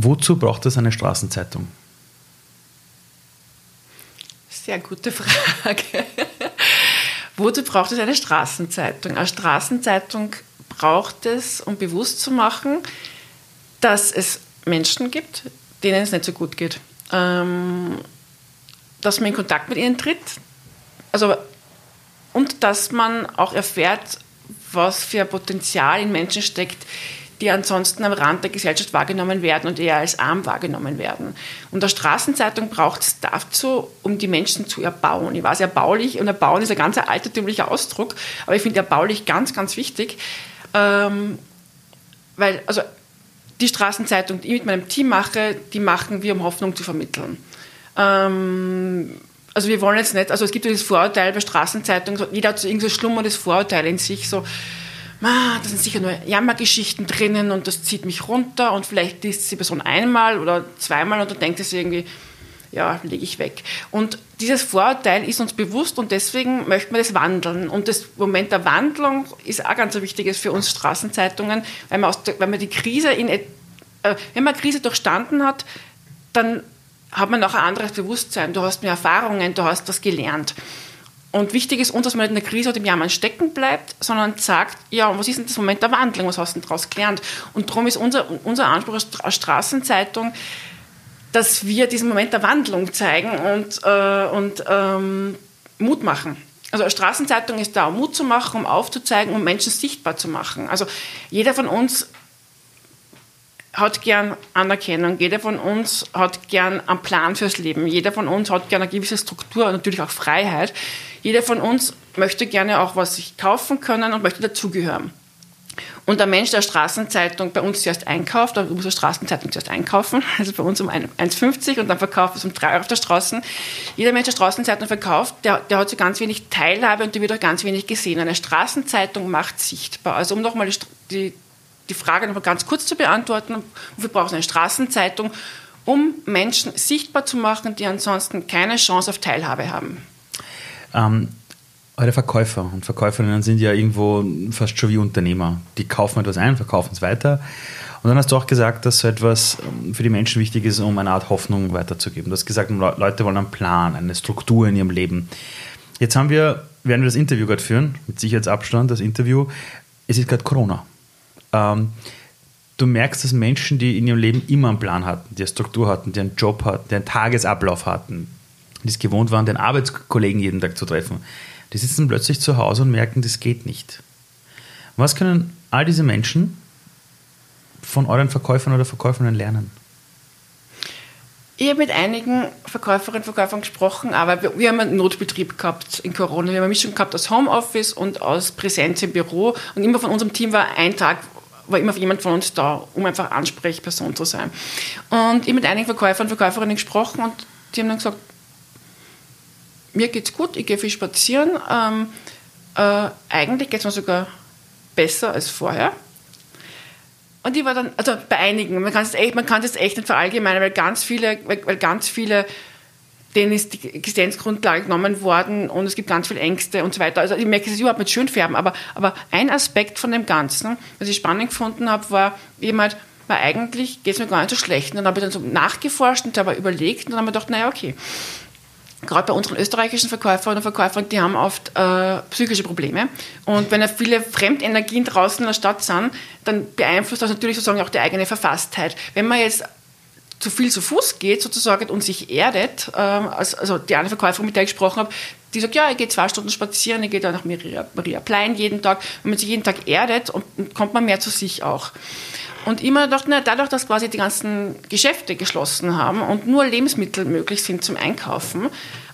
Wozu braucht es eine Straßenzeitung? Sehr gute Frage. Wozu braucht es eine Straßenzeitung? Eine Straßenzeitung braucht es, um bewusst zu machen, dass es Menschen gibt, denen es nicht so gut geht. Ähm, dass man in Kontakt mit ihnen tritt. Also, und dass man auch erfährt, was für ein Potenzial in Menschen steckt, die ansonsten am Rand der Gesellschaft wahrgenommen werden und eher als arm wahrgenommen werden. Und der Straßenzeitung braucht es dazu, um die Menschen zu erbauen. Ich weiß, erbaulich, und erbauen ist ein ganz altertümlicher Ausdruck, aber ich finde erbaulich ganz, ganz wichtig, ähm, weil, also die Straßenzeitung, die ich mit meinem Team mache, die machen wir, um Hoffnung zu vermitteln. Ähm, also wir wollen jetzt nicht, also es gibt dieses Vorurteil bei Straßenzeitungen, jeder hat so irgendein schlummerndes Vorurteil in sich, so, da sind sicher nur Jammergeschichten drinnen und das zieht mich runter und vielleicht liest die Person einmal oder zweimal und dann denkt es irgendwie, ja, lege ich weg. Und dieses Vorurteil ist uns bewusst und deswegen möchten wir das wandeln. Und das Moment der Wandlung ist auch ganz wichtiges für uns Straßenzeitungen, weil man, der, weil man die Krise in, äh, wenn man Krise durchstanden hat, dann hat man auch ein anderes Bewusstsein. Du hast mehr Erfahrungen, du hast was gelernt. Und wichtig ist uns, dass man nicht in der Krise oder im Jammern stecken bleibt, sondern sagt, ja, was ist denn das Moment der Wandlung, was hast du denn daraus gelernt? Und darum ist unser, unser Anspruch als Straßenzeitung, dass wir diesen Moment der Wandlung zeigen und, äh, und ähm, Mut machen. Also eine Straßenzeitung ist da, um Mut zu machen, um aufzuzeigen, um Menschen sichtbar zu machen. Also jeder von uns hat gern Anerkennung, jeder von uns hat gern einen Plan fürs Leben, jeder von uns hat gern eine gewisse Struktur und natürlich auch Freiheit. Jeder von uns möchte gerne auch was sich kaufen können und möchte dazugehören. Und der Mensch der Straßenzeitung bei uns zuerst einkauft, da muss der Straßenzeitung zuerst einkaufen, also bei uns um 1,50 und dann verkauft es um 3 Euro auf der Straße. Jeder Mensch, der Straßenzeitung verkauft, der, der hat so ganz wenig Teilhabe und der wird auch ganz wenig gesehen. Eine Straßenzeitung macht sichtbar. Also um nochmal die, die, die Frage nochmal ganz kurz zu beantworten, wofür braucht es eine Straßenzeitung? Um Menschen sichtbar zu machen, die ansonsten keine Chance auf Teilhabe haben. Ähm, eure Verkäufer und Verkäuferinnen sind ja irgendwo fast schon wie Unternehmer. Die kaufen etwas ein, verkaufen es weiter. Und dann hast du auch gesagt, dass so etwas ähm, für die Menschen wichtig ist, um eine Art Hoffnung weiterzugeben. Du hast gesagt, Leute wollen einen Plan, eine Struktur in ihrem Leben. Jetzt haben wir, werden wir das Interview gerade führen, mit Sicherheitsabstand, das Interview. Es ist gerade Corona. Ähm, du merkst, dass Menschen, die in ihrem Leben immer einen Plan hatten, die eine Struktur hatten, die einen Job hatten, die einen Tagesablauf hatten, die es gewohnt waren, den Arbeitskollegen jeden Tag zu treffen, die sitzen plötzlich zu Hause und merken, das geht nicht. Was können all diese Menschen von euren Verkäufern oder Verkäuferinnen lernen? Ich habe mit einigen Verkäuferinnen und Verkäufern gesprochen, aber wir, wir, haben einen Notbetrieb gehabt in Corona. Wir haben eine Mischung gehabt aus Homeoffice und aus Präsenz im Büro. Und immer von unserem Team war ein Tag, war immer jemand von uns da, um einfach Ansprechperson zu sein. Und ich mit einigen Verkäufern und Verkäuferinnen gesprochen und die haben dann gesagt, mir geht's gut, ich gehe viel spazieren. Ähm, äh, eigentlich geht es mir sogar besser als vorher. Und ich war dann, also bei einigen, man kann es echt, echt nicht verallgemeinern, weil ganz viele, weil, weil ganz viele, denen ist die Existenzgrundlage genommen worden und es gibt ganz viele Ängste und so weiter. Also ich merke es überhaupt mit Schönfärben, aber, aber ein Aspekt von dem Ganzen, was ich spannend gefunden habe, war jemand, weil eigentlich geht es mir gar nicht so schlecht. Und dann habe ich dann so nachgeforscht und aber überlegt und dann habe ich gedacht, naja, okay, gerade bei unseren österreichischen Verkäuferinnen und Verkäufern, die haben oft äh, psychische Probleme. Und wenn ja viele Fremdenergien draußen in der Stadt sind, dann beeinflusst das natürlich sozusagen auch die eigene Verfasstheit. Wenn man jetzt zu viel zu Fuß geht sozusagen und sich erdet, ähm, also die eine Verkäuferin, mit der ich gesprochen habe, die sagt, ja, ich gehe zwei Stunden spazieren, ich gehe dann nach Maria, Maria Plein jeden Tag. Wenn man sich jeden Tag erdet, und, kommt man mehr zu sich auch. Und immer dachte, na, dadurch, dass quasi die ganzen Geschäfte geschlossen haben und nur Lebensmittel möglich sind zum Einkaufen,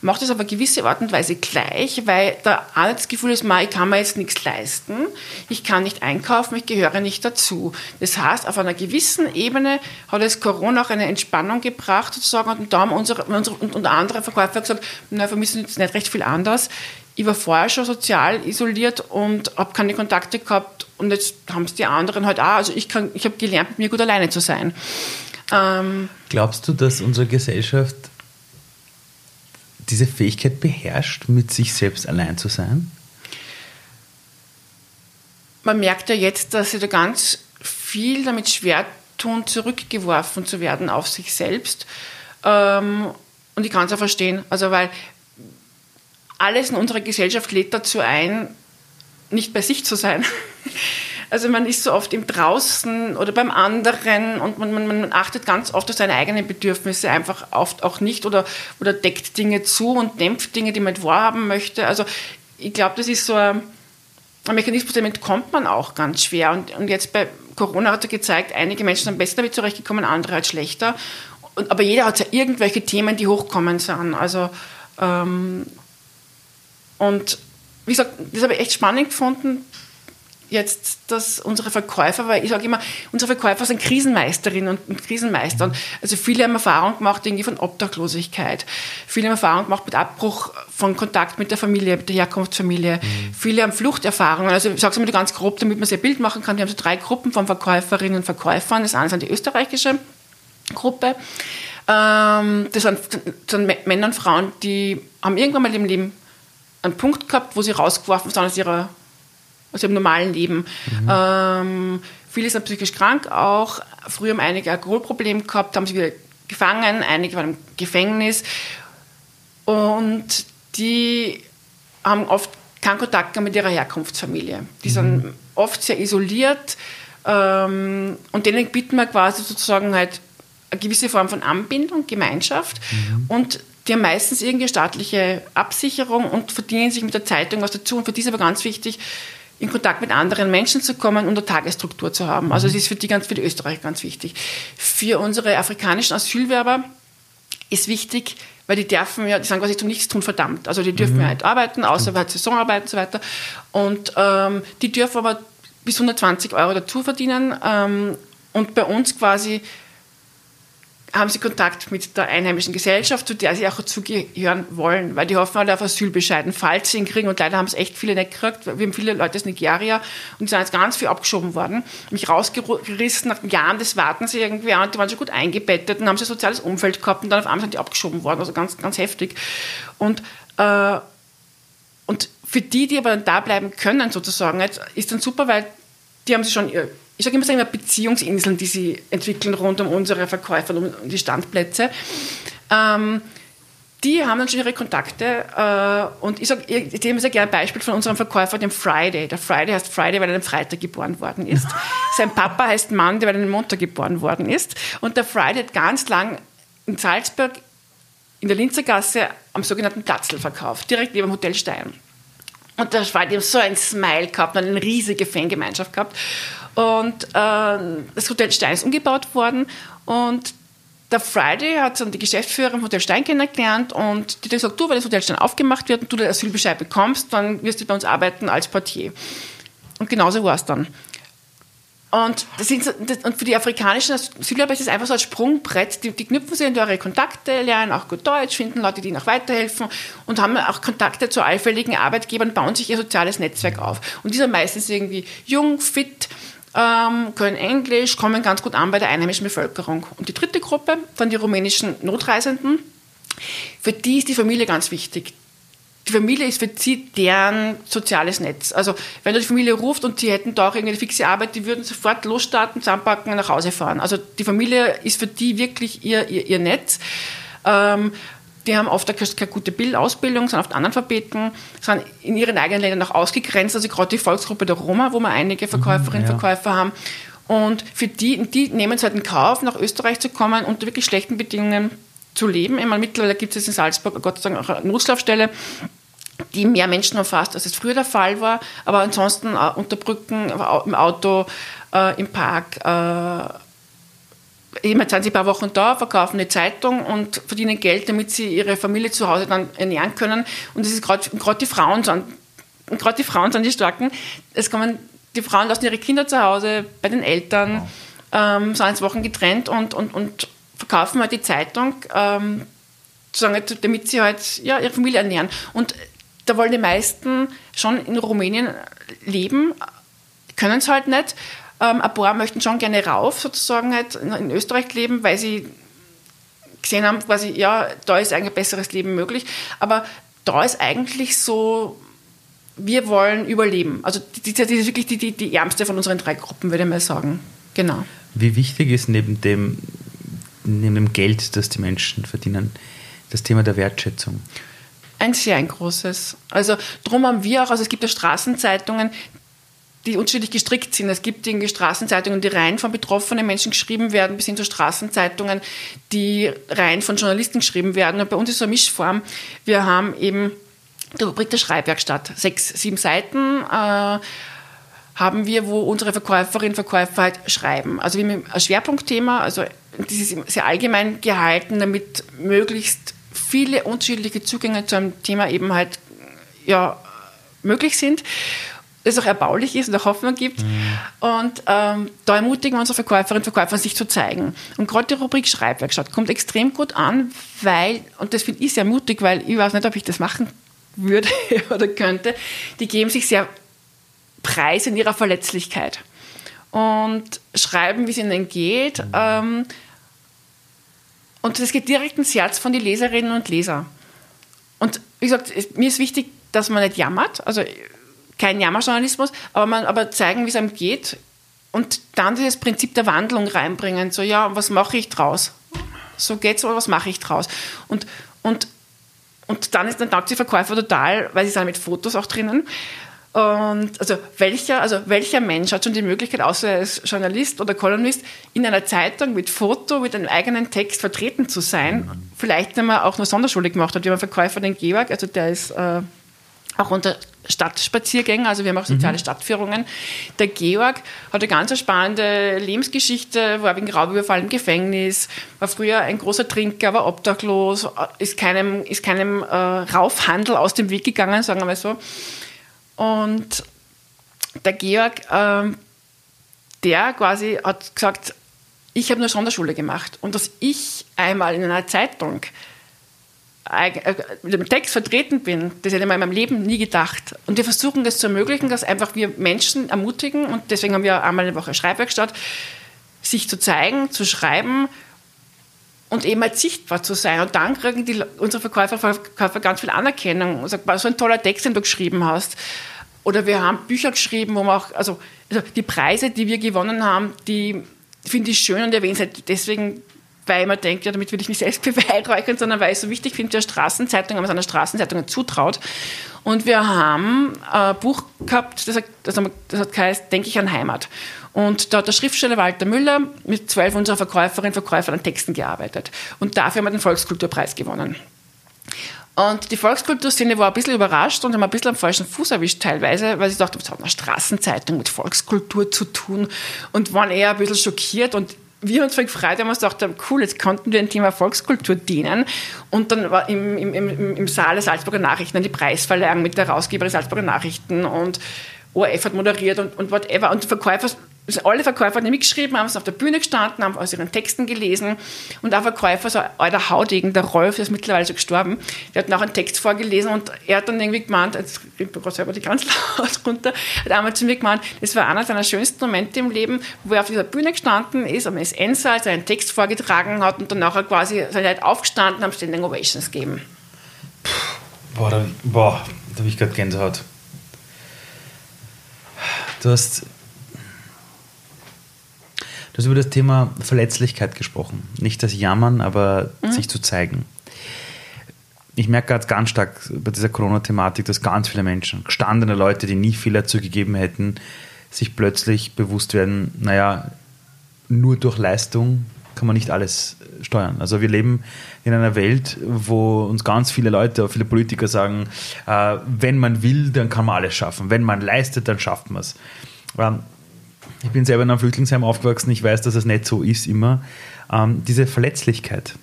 macht es aber gewisse Art und Weise gleich, weil da alles das Gefühl ist, ich kann mir jetzt nichts leisten, ich kann nicht einkaufen, ich gehöre nicht dazu. Das heißt, auf einer gewissen Ebene hat es Corona auch eine Entspannung gebracht, sozusagen, und da haben unsere, unsere und andere Verkäufer gesagt, na, für mich ist jetzt nicht recht viel anders. Ich war vorher schon sozial isoliert und habe keine Kontakte gehabt und jetzt haben es die anderen halt auch. Also ich, ich habe gelernt, mit mir gut alleine zu sein. Ähm, Glaubst du, dass unsere Gesellschaft diese Fähigkeit beherrscht, mit sich selbst allein zu sein? Man merkt ja jetzt, dass sie da ganz viel damit schwer tun, zurückgeworfen zu werden auf sich selbst. Ähm, und ich kann es auch verstehen. Also, weil alles in unserer Gesellschaft lädt dazu ein, nicht bei sich zu sein. Also man ist so oft im Draußen oder beim anderen und man, man, man achtet ganz oft auf seine eigenen Bedürfnisse einfach oft auch nicht oder, oder deckt Dinge zu und dämpft Dinge, die man nicht wahrhaben möchte. Also ich glaube, das ist so ein, ein Mechanismus, dem entkommt man auch ganz schwer. Und, und jetzt bei Corona hat er gezeigt, einige Menschen sind besser damit zurechtgekommen, andere halt schlechter. Und, aber jeder hat ja irgendwelche Themen, die hochkommen sind. Also ähm, und wie gesagt, das habe ich echt spannend gefunden, jetzt, dass unsere Verkäufer, weil ich sage immer, unsere Verkäufer sind Krisenmeisterinnen und Krisenmeister. Also viele haben Erfahrung gemacht irgendwie von Obdachlosigkeit. Viele haben Erfahrung gemacht mit Abbruch von Kontakt mit der Familie, mit der Herkunftsfamilie. Mhm. Viele haben Fluchterfahrungen. Also ich sage es mal ganz grob, damit man sich ein Bild machen kann. Wir haben so drei Gruppen von Verkäuferinnen und Verkäufern. Das eine sind die österreichische Gruppe. Ähm, das sind, das sind Männer und Frauen, die haben irgendwann mal im Leben einen Punkt gehabt, wo sie rausgeworfen sind aus ihrer aus ihrem normalen Leben. Mhm. Ähm, viele sind psychisch krank auch. Früher haben einige Alkoholprobleme gehabt, haben sie wieder gefangen, einige waren im Gefängnis. Und die haben oft keinen Kontakt mit ihrer Herkunftsfamilie. Die mhm. sind oft sehr isoliert ähm, und denen bieten wir quasi sozusagen halt eine gewisse Form von Anbindung, Gemeinschaft mhm. und die haben meistens irgendeine staatliche Absicherung und verdienen sich mit der Zeitung was dazu. Und für die ist aber ganz wichtig, in Kontakt mit anderen Menschen zu kommen und eine Tagesstruktur zu haben. Also es ist für die, ganz, für die Österreicher ganz wichtig. Für unsere afrikanischen Asylwerber ist wichtig, weil die dürfen ja, die sind quasi zum Nichtstun verdammt. Also die dürfen mhm. ja halt arbeiten, außer halt Saisonarbeit und so weiter. Und ähm, die dürfen aber bis 120 Euro dazu verdienen. Ähm, und bei uns quasi haben sie Kontakt mit der einheimischen Gesellschaft, zu der sie auch zugehören wollen, weil die hoffen alle auf Asylbescheiden, falls sie ihn kriegen. Und leider haben es echt viele nicht gekriegt. Wir haben viele Leute aus Nigeria und die sind jetzt ganz viel abgeschoben worden. Mich rausgerissen nach Jahren des Wartens irgendwie und die waren schon gut eingebettet und haben sie ein soziales Umfeld gehabt und dann auf einmal sind die abgeschoben worden. Also ganz, ganz heftig. Und, äh, und für die, die aber dann da bleiben können, sozusagen, ist dann super, weil die haben sich schon ich sage immer, immer Beziehungsinseln, die sie entwickeln rund um unsere Verkäufer, um die Standplätze. Ähm, die haben dann schon ihre Kontakte äh, und ich sage, ich nehme sehr gerne ein Beispiel von unserem Verkäufer, dem Friday. Der Friday heißt Friday, weil er am Freitag geboren worden ist. Sein Papa heißt Mann, weil er am Montag geboren worden ist. Und der Friday hat ganz lang in Salzburg in der Linzergasse am sogenannten Platzl verkauft, direkt neben dem Hotel Stein. Und der Friday hat so ein Smile gehabt, eine riesige Fangemeinschaft gehabt. Und äh, das Hotel Stein ist umgebaut worden und der Friday hat dann die Geschäftsführerin vom Hotel Stein kennengelernt und die hat gesagt, du, wenn das Hotel Stein aufgemacht wird und du den Asylbescheid bekommst, dann wirst du bei uns arbeiten als Portier. Und genauso war es dann. Und, das sind, und für die afrikanischen Asylbewerber ist es einfach so ein Sprungbrett. Die, die knüpfen sich in eure Kontakte, lernen auch gut Deutsch, finden Leute, die ihnen auch weiterhelfen und haben auch Kontakte zu allfälligen Arbeitgebern, bauen sich ihr soziales Netzwerk auf. Und die sind meistens irgendwie jung, fit, ähm, können Englisch, kommen ganz gut an bei der einheimischen Bevölkerung. Und die dritte Gruppe, dann die rumänischen Notreisenden, für die ist die Familie ganz wichtig. Die Familie ist für sie deren soziales Netz. Also wenn du die Familie ruft und sie hätten da auch irgendeine fixe Arbeit, die würden sofort losstarten, zusammenpacken und nach Hause fahren. Also die Familie ist für die wirklich ihr, ihr, ihr Netz. Ähm, die haben oft keine gute Bildausbildung, sind oft Analphabeten, sind in ihren eigenen Ländern auch ausgegrenzt. Also gerade die Volksgruppe der Roma, wo wir einige Verkäuferinnen und mhm, ja. Verkäufer haben. Und für die, die nehmen es halt in Kauf, nach Österreich zu kommen, unter wirklich schlechten Bedingungen zu leben. Ich meine, mittlerweile gibt es in Salzburg Gott sei Dank auch eine Notschlafstelle, die mehr Menschen umfasst, als es früher der Fall war. Aber ansonsten äh, unter Brücken, im Auto, äh, im Park, äh, Immer sind sie ein paar Wochen da, verkaufen eine Zeitung und verdienen Geld, damit sie ihre Familie zu Hause dann ernähren können. Und das ist gerade die Frauen sind, gerade die Frauen sind die Starken. Es kommen, die Frauen lassen ihre Kinder zu Hause bei den Eltern, ähm, sind Wochen getrennt und, und, und verkaufen halt die Zeitung, ähm, damit sie halt ja, ihre Familie ernähren. Und da wollen die meisten schon in Rumänien leben, können es halt nicht. Ähm, ein paar möchten schon gerne rauf, sozusagen halt in Österreich leben, weil sie gesehen haben, quasi, ja, da ist eigentlich ein besseres Leben möglich. Aber da ist eigentlich so, wir wollen überleben. Also das ist wirklich die, die, die ärmste von unseren drei Gruppen, würde ich mal sagen. Genau. Wie wichtig ist neben dem, neben dem Geld, das die Menschen verdienen, das Thema der Wertschätzung? Ein sehr ein großes. Also drum haben wir auch, also es gibt ja Straßenzeitungen, die unterschiedlich gestrickt sind. Es gibt irgendwie Straßenzeitungen, die rein von betroffenen Menschen geschrieben werden, bis hin zu Straßenzeitungen, die rein von Journalisten geschrieben werden. Und bei uns ist so eine Mischform. Wir haben eben die Rubrik der Schreibwerkstatt. Sechs, sieben Seiten äh, haben wir, wo unsere Verkäuferinnen und Verkäufer halt schreiben. Also wie ein Schwerpunktthema, also das ist sehr allgemein gehalten, damit möglichst viele unterschiedliche Zugänge zu einem Thema eben halt ja, möglich sind es auch erbaulich ist und auch Hoffnung gibt. Mhm. Und ähm, da ermutigen wir unsere Verkäuferinnen und Verkäufer, sich zu zeigen. Und gerade die Rubrik Schreibwerkstatt kommt extrem gut an, weil, und das finde ich sehr mutig, weil ich weiß nicht, ob ich das machen würde oder könnte, die geben sich sehr preis in ihrer Verletzlichkeit und schreiben, wie es ihnen geht. Mhm. Ähm, und das geht direkt ins Herz von den Leserinnen und Lesern. Und wie gesagt, mir ist wichtig, dass man nicht jammert. Also kein Jammerjournalismus, aber, man, aber zeigen, wie es einem geht und dann dieses Prinzip der Wandlung reinbringen. So, ja, was mache ich draus? So geht's, aber was mache ich draus? Und, und, und dann, ist, dann taugt die Verkäufer total, weil sie sind mit Fotos auch drinnen. Und also welcher, also welcher Mensch hat schon die Möglichkeit, außer als Journalist oder Kolumnist, in einer Zeitung mit Foto, mit einem eigenen Text vertreten zu sein? Vielleicht, wenn man auch nur Sonderschule gemacht hat, wie ein Verkäufer den Georg, also der ist äh, auch unter Stadtspaziergänge, also wir haben auch soziale mhm. Stadtführungen. Der Georg hat eine ganz spannende Lebensgeschichte, war wegen Raubüberfall im Gefängnis, war früher ein großer Trinker, war obdachlos, ist keinem, ist keinem äh, Raufhandel aus dem Weg gegangen, sagen wir mal so. Und der Georg, äh, der quasi hat gesagt, ich habe nur Sonderschule gemacht und dass ich einmal in einer Zeitung äh, mit dem Text vertreten bin, das hätte ich in meinem Leben nie gedacht. Und wir versuchen das zu ermöglichen, dass einfach wir Menschen ermutigen und deswegen haben wir einmal eine Woche Schreibwerkstatt, sich zu zeigen, zu schreiben und eben halt sichtbar zu sein. Und dann kriegen die, unsere Verkäufer, Verkäufer ganz viel Anerkennung und sagen, so ein toller Text, den du geschrieben hast. Oder wir haben Bücher geschrieben, wo man auch, also, also die Preise, die wir gewonnen haben, die finde ich schön und erwähne deswegen weil mir denke, ja, damit will ich mich selbst beweihräuchern, sondern weil ich es so wichtig finde, der Straßenzeitung, wenn man es einer Straßenzeitung zutraut. Und wir haben ein Buch gehabt, das hat, das hat geheißen, Denke ich an Heimat. Und da hat der Schriftsteller Walter Müller mit zwölf unserer Verkäuferinnen und Verkäufern an Texten gearbeitet. Und dafür haben wir den Volkskulturpreis gewonnen. Und die Volkskulturszene war ein bisschen überrascht und haben ein bisschen am falschen Fuß erwischt teilweise, weil sie dachten, was hat eine Straßenzeitung mit Volkskultur zu tun? Und waren eher ein bisschen schockiert. Und wir uns voll gefreut haben, uns gedacht cool, jetzt konnten wir ein Thema Volkskultur dienen. Und dann war im, im, im, im Saal der Salzburger Nachrichten die Preisverleihung mit der Herausgeber der Salzburger Nachrichten und ORF hat moderiert und, und whatever. Und Verkäufer also alle Verkäufer haben mitgeschrieben, haben es auf der Bühne gestanden, haben aus ihren Texten gelesen. Und ein Verkäufer, so alter Haudegen, der Rolf, der ist mittlerweile schon gestorben, der hat nachher einen Text vorgelesen und er hat dann irgendwie gemeint, jetzt kriegt man selber die ganz laut runter, hat einmal zu mir gemeint, das war einer seiner schönsten Momente im Leben, wo er auf dieser Bühne gestanden ist, am SN-Saal, seinen Text vorgetragen hat und dann nachher quasi seine Leute aufgestanden haben Standing Ovations gegeben. Boah, da, boah, da habe ich gerade Gänsehaut. Du hast Du hast über das Thema Verletzlichkeit gesprochen. Nicht das Jammern, aber mhm. sich zu zeigen. Ich merke ganz, ganz stark bei dieser Corona-Thematik, dass ganz viele Menschen, gestandene Leute, die nie viel dazu gegeben hätten, sich plötzlich bewusst werden, naja, nur durch Leistung kann man nicht alles steuern. Also wir leben in einer Welt, wo uns ganz viele Leute, viele Politiker sagen, äh, wenn man will, dann kann man alles schaffen. Wenn man leistet, dann schafft man es. Ähm, ich bin selber in einem Flüchtlingsheim aufgewachsen, ich weiß, dass es nicht so ist immer. Ähm, diese Verletzlichkeit,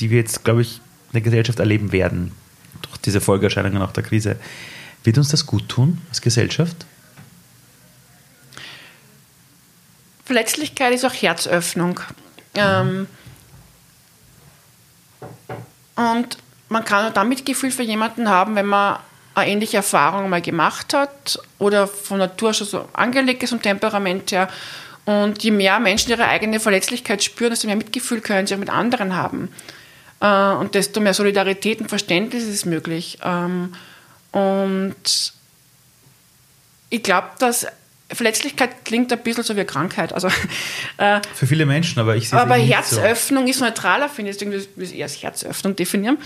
die wir jetzt, glaube ich, in der Gesellschaft erleben werden, durch diese Folgeerscheinungen auch der Krise, wird uns das gut tun als Gesellschaft? Verletzlichkeit ist auch Herzöffnung. Ähm, und man kann auch damit Gefühl für jemanden haben, wenn man eine ähnliche Erfahrung mal gemacht hat oder von Natur schon so angelegt ist vom Temperament her. Und je mehr Menschen ihre eigene Verletzlichkeit spüren, desto mehr Mitgefühl können sie auch mit anderen haben. Äh, und desto mehr Solidarität und Verständnis ist möglich. Ähm, und ich glaube, dass Verletzlichkeit klingt ein bisschen so wie Krankheit. Also, äh, Für viele Menschen, aber ich sehe es Aber Herzöffnung so. ist neutraler, finde ich. Deswegen würde ich eher als Herzöffnung definieren.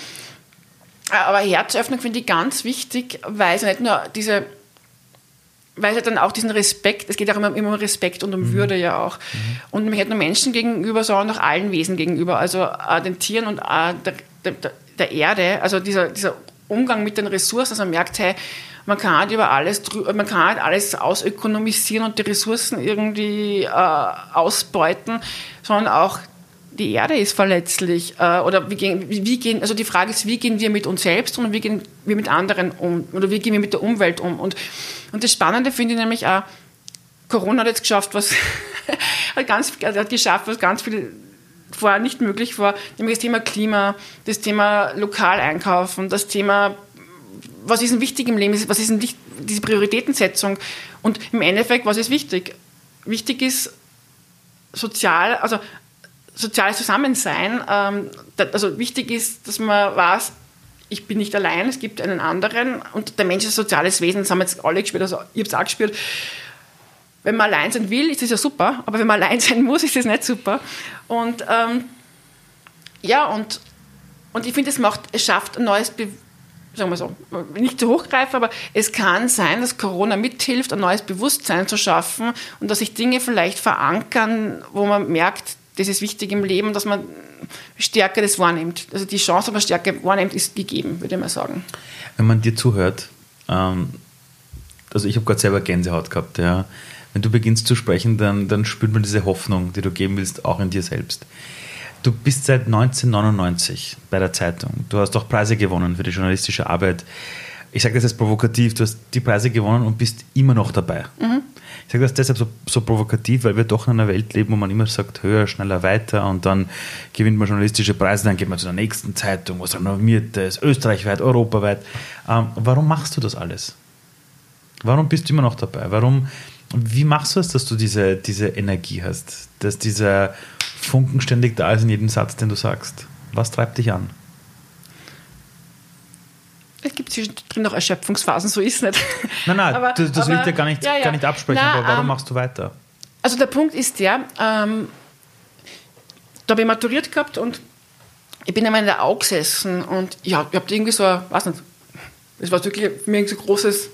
Aber Herzöffnung finde ich ganz wichtig, weil es nicht nur diese weil es dann auch diesen Respekt, es geht auch immer, immer um Respekt und um mhm. Würde ja auch. Mhm. Und nicht nur Menschen gegenüber, sondern auch allen Wesen gegenüber, also äh, den Tieren und äh, der, der, der, Erde, also dieser, dieser Umgang mit den Ressourcen, dass man merkt, hey, man kann nicht über alles, man kann nicht alles ausökonomisieren und die Ressourcen irgendwie äh, ausbeuten, sondern auch die Erde ist verletzlich. Äh, oder wie gehen, wie gehen, also die Frage ist, wie gehen wir mit uns selbst und wie gehen wir mit anderen um? Oder wie gehen wir mit der Umwelt um? Und, und das Spannende finde ich nämlich auch, Corona hat jetzt geschafft, was hat, ganz, hat geschafft, was ganz viele vorher nicht möglich war, nämlich das Thema Klima, das Thema lokal einkaufen, das Thema was ist denn wichtig im Leben, was ist denn diese Prioritätensetzung und im Endeffekt, was ist wichtig? Wichtig ist sozial, also soziales Zusammensein. Ähm, also wichtig ist, dass man weiß, ich bin nicht allein, es gibt einen anderen und der Mensch ist ein soziales Wesen, das haben jetzt alle gespielt, also ich habe es auch gespielt. Wenn man allein sein will, ist das ja super, aber wenn man allein sein muss, ist das nicht super. Und ähm, ja, und, und ich finde, es es schafft ein neues Bewusstsein sagen wir so, nicht zu hochgreifen, aber es kann sein, dass Corona mithilft, ein neues Bewusstsein zu schaffen und dass sich Dinge vielleicht verankern, wo man merkt, das ist wichtig im Leben, dass man stärker das wahrnimmt. Also die Chance, dass man stärker wahrnimmt, ist gegeben, würde ich mal sagen. Wenn man dir zuhört, ähm, also ich habe gerade selber Gänsehaut gehabt, ja. Wenn du beginnst zu sprechen, dann, dann spürt man diese Hoffnung, die du geben willst, auch in dir selbst. Du bist seit 1999 bei der Zeitung. Du hast auch Preise gewonnen für die journalistische Arbeit. Ich sage das jetzt provokativ, du hast die Preise gewonnen und bist immer noch dabei. Mhm. Ich sage das deshalb so, so, provokativ, weil wir doch in einer Welt leben, wo man immer sagt, höher, schneller, weiter und dann gewinnt man journalistische Preise, dann geht man zu der nächsten Zeitung, was renommiert ist, österreichweit, europaweit. Ähm, warum machst du das alles? Warum bist du immer noch dabei? Warum, wie machst du es, dass du diese, diese Energie hast, dass dieser Funken ständig da ist in jedem Satz, den du sagst. Was treibt dich an? Es gibt zwischendrin noch Erschöpfungsphasen, so ist es nicht. Nein, nein, aber, das, das aber, will ich dir gar nicht, ja, ja. gar nicht absprechen, Na, aber warum ähm, machst du weiter? Also der Punkt ist der, ähm, da habe ich maturiert gehabt und ich bin einmal in der Au gesessen und ja, ich habe irgendwie so, weiß nicht, es war wirklich mich so ein großes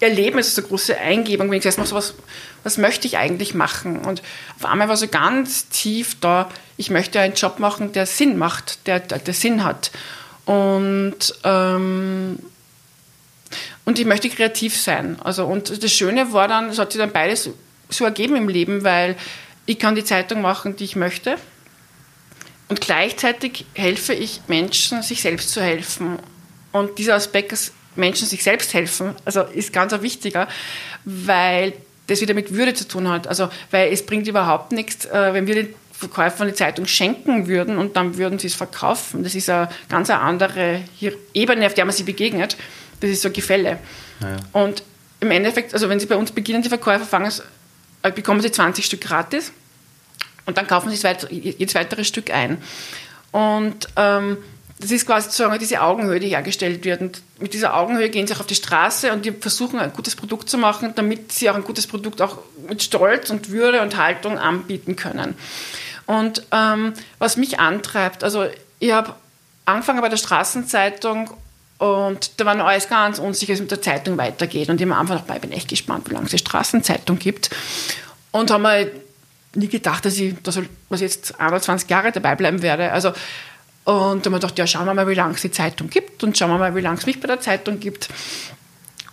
Erleben, es ist eine große Eingebung, wenn ich gesagt habe, was, was möchte ich eigentlich machen? Und auf einmal war so ganz tief da, ich möchte einen Job machen, der Sinn macht, der, der Sinn hat. Und, ähm, und ich möchte kreativ sein. Also, und das Schöne war dann, es hat sich dann beides so ergeben im Leben, weil ich kann die Zeitung machen, die ich möchte. Und gleichzeitig helfe ich Menschen, sich selbst zu helfen. Und dieser Aspekt ist Menschen sich selbst helfen, also ist ganz ein wichtiger, weil das wieder mit Würde zu tun hat. Also, weil es bringt überhaupt nichts, äh, wenn wir den Verkäufer eine Zeitung schenken würden und dann würden sie es verkaufen. Das ist eine ganz andere Ebene, auf der man sie begegnet. Das ist so ein Gefälle. Ja. Und im Endeffekt, also wenn sie bei uns beginnen, die Verkäufer fangen, äh, bekommen sie 20 Stück gratis und dann kaufen sie jedes weitere Stück ein. Und ähm, das ist quasi sozusagen diese Augenhöhe, die hergestellt wird. Und mit dieser Augenhöhe gehen sie auch auf die Straße und die versuchen, ein gutes Produkt zu machen, damit sie auch ein gutes Produkt auch mit Stolz und Würde und Haltung anbieten können. Und ähm, was mich antreibt, also ich habe angefangen bei der Straßenzeitung und da war noch alles ganz unsicher, wie es mit der Zeitung weitergeht. Und ich habe einfach ich bin echt gespannt, wie lange es die Straßenzeitung gibt. Und habe mir nie gedacht, dass ich, dass ich jetzt 21 Jahre dabei bleiben werde. Also und da haben wir gedacht, ja, schauen wir mal, wie lange es die Zeitung gibt und schauen wir mal, wie lange es mich bei der Zeitung gibt.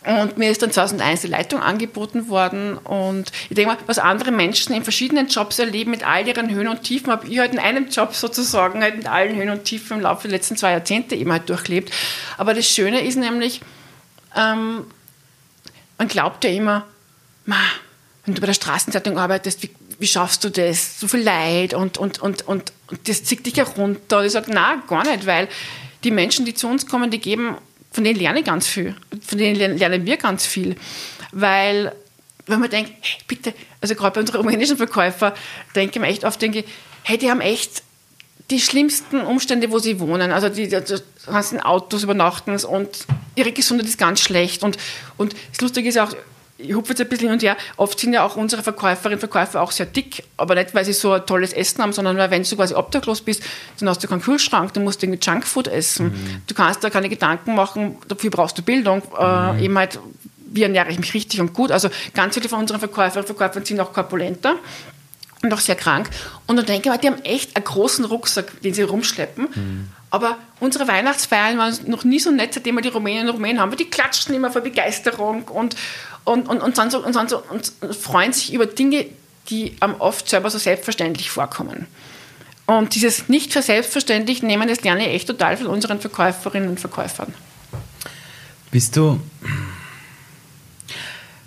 Und mir ist dann 2001 die Leitung angeboten worden. Und ich denke mal, was andere Menschen in verschiedenen Jobs erleben, mit all ihren Höhen und Tiefen, habe ich halt in einem Job sozusagen halt mit allen Höhen und Tiefen im Laufe der letzten zwei Jahrzehnte eben halt durchlebt. Aber das Schöne ist nämlich, ähm, man glaubt ja immer, ma, wenn du bei der Straßenzeitung arbeitest, wie, wie schaffst du das? So viel Leid und, und, und, und, und das zieht dich herunter. Und ich sage, na, gar nicht, weil die Menschen, die zu uns kommen, die geben, von denen lerne ich ganz viel. Von denen lernen wir ganz viel. Weil, wenn man denkt, hey, bitte, also gerade bei unseren rumänischen Verkäufer, denke ich mir echt oft, denke hey, die haben echt die schlimmsten Umstände, wo sie wohnen. Also die ganzen Autos übernachten und ihre Gesundheit ist ganz schlecht. Und, und das Lustige ist auch, ich hupfe jetzt ein bisschen hin und her, oft sind ja auch unsere Verkäuferinnen und Verkäufer auch sehr dick, aber nicht, weil sie so ein tolles Essen haben, sondern weil wenn du quasi obdachlos bist, dann hast du keinen Kühlschrank, dann musst du irgendwie Junkfood essen. Mhm. Du kannst da keine Gedanken machen, dafür brauchst du Bildung, äh, mhm. eben halt, wie ernähre ich mich richtig und gut. Also ganz viele von unseren Verkäuferinnen und Verkäufern sind auch korpulenter und auch sehr krank. Und dann denke ich mir, die haben echt einen großen Rucksack, den sie rumschleppen. Mhm. Aber unsere Weihnachtsfeiern waren noch nie so nett, seitdem wir die Rumäninnen und Rumänen haben. Die klatschen immer vor Begeisterung und, und, und, und, so, und, so, und freuen sich über Dinge, die am oft selber so selbstverständlich vorkommen. Und dieses nicht für selbstverständlich nehmen, das lerne ich echt total von unseren Verkäuferinnen und Verkäufern. Bist du,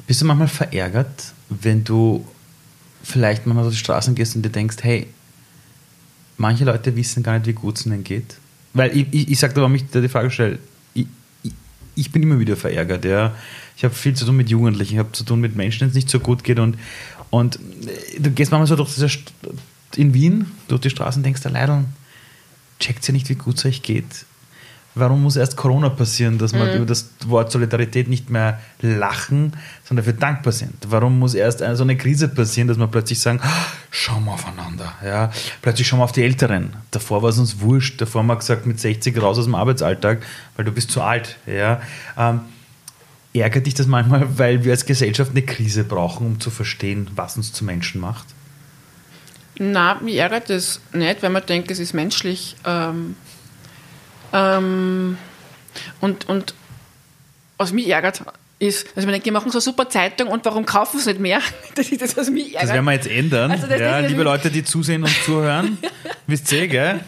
bist du manchmal verärgert, wenn du vielleicht manchmal auf die Straßen gehst und dir denkst, hey, manche Leute wissen gar nicht, wie gut es ihnen geht? Weil ich, ich, ich sage da, warum ich da die Frage stelle, ich, ich, ich, bin immer wieder verärgert. Ja. Ich habe viel zu tun mit Jugendlichen, ich habe zu tun mit Menschen, denen es nicht so gut geht und, und äh, du gehst manchmal so durch diese St in Wien, durch die Straßen denkst, der Leidl, checkt ja nicht, wie gut es euch geht warum muss erst Corona passieren, dass man mhm. über das Wort Solidarität nicht mehr lachen, sondern dafür dankbar sind? Warum muss erst so eine Krise passieren, dass man plötzlich sagen, ah, schauen wir aufeinander, ja? plötzlich schauen wir auf die Älteren. Davor war es uns wurscht, davor haben wir gesagt, mit 60 raus aus dem Arbeitsalltag, weil du bist zu alt. Ja? Ähm, ärgert dich das manchmal, weil wir als Gesellschaft eine Krise brauchen, um zu verstehen, was uns zu Menschen macht? Na, mich ärgert das nicht, weil man denkt, es ist menschlich. Ähm ähm, und, und was mich ärgert, ist, also man denkt, die machen so eine super Zeitung und warum kaufen sie nicht mehr? Das ist das, was mich ärgert. Das werden wir jetzt ändern. Also ja, liebe Leute, die zusehen und zuhören, wisst ihr, gell?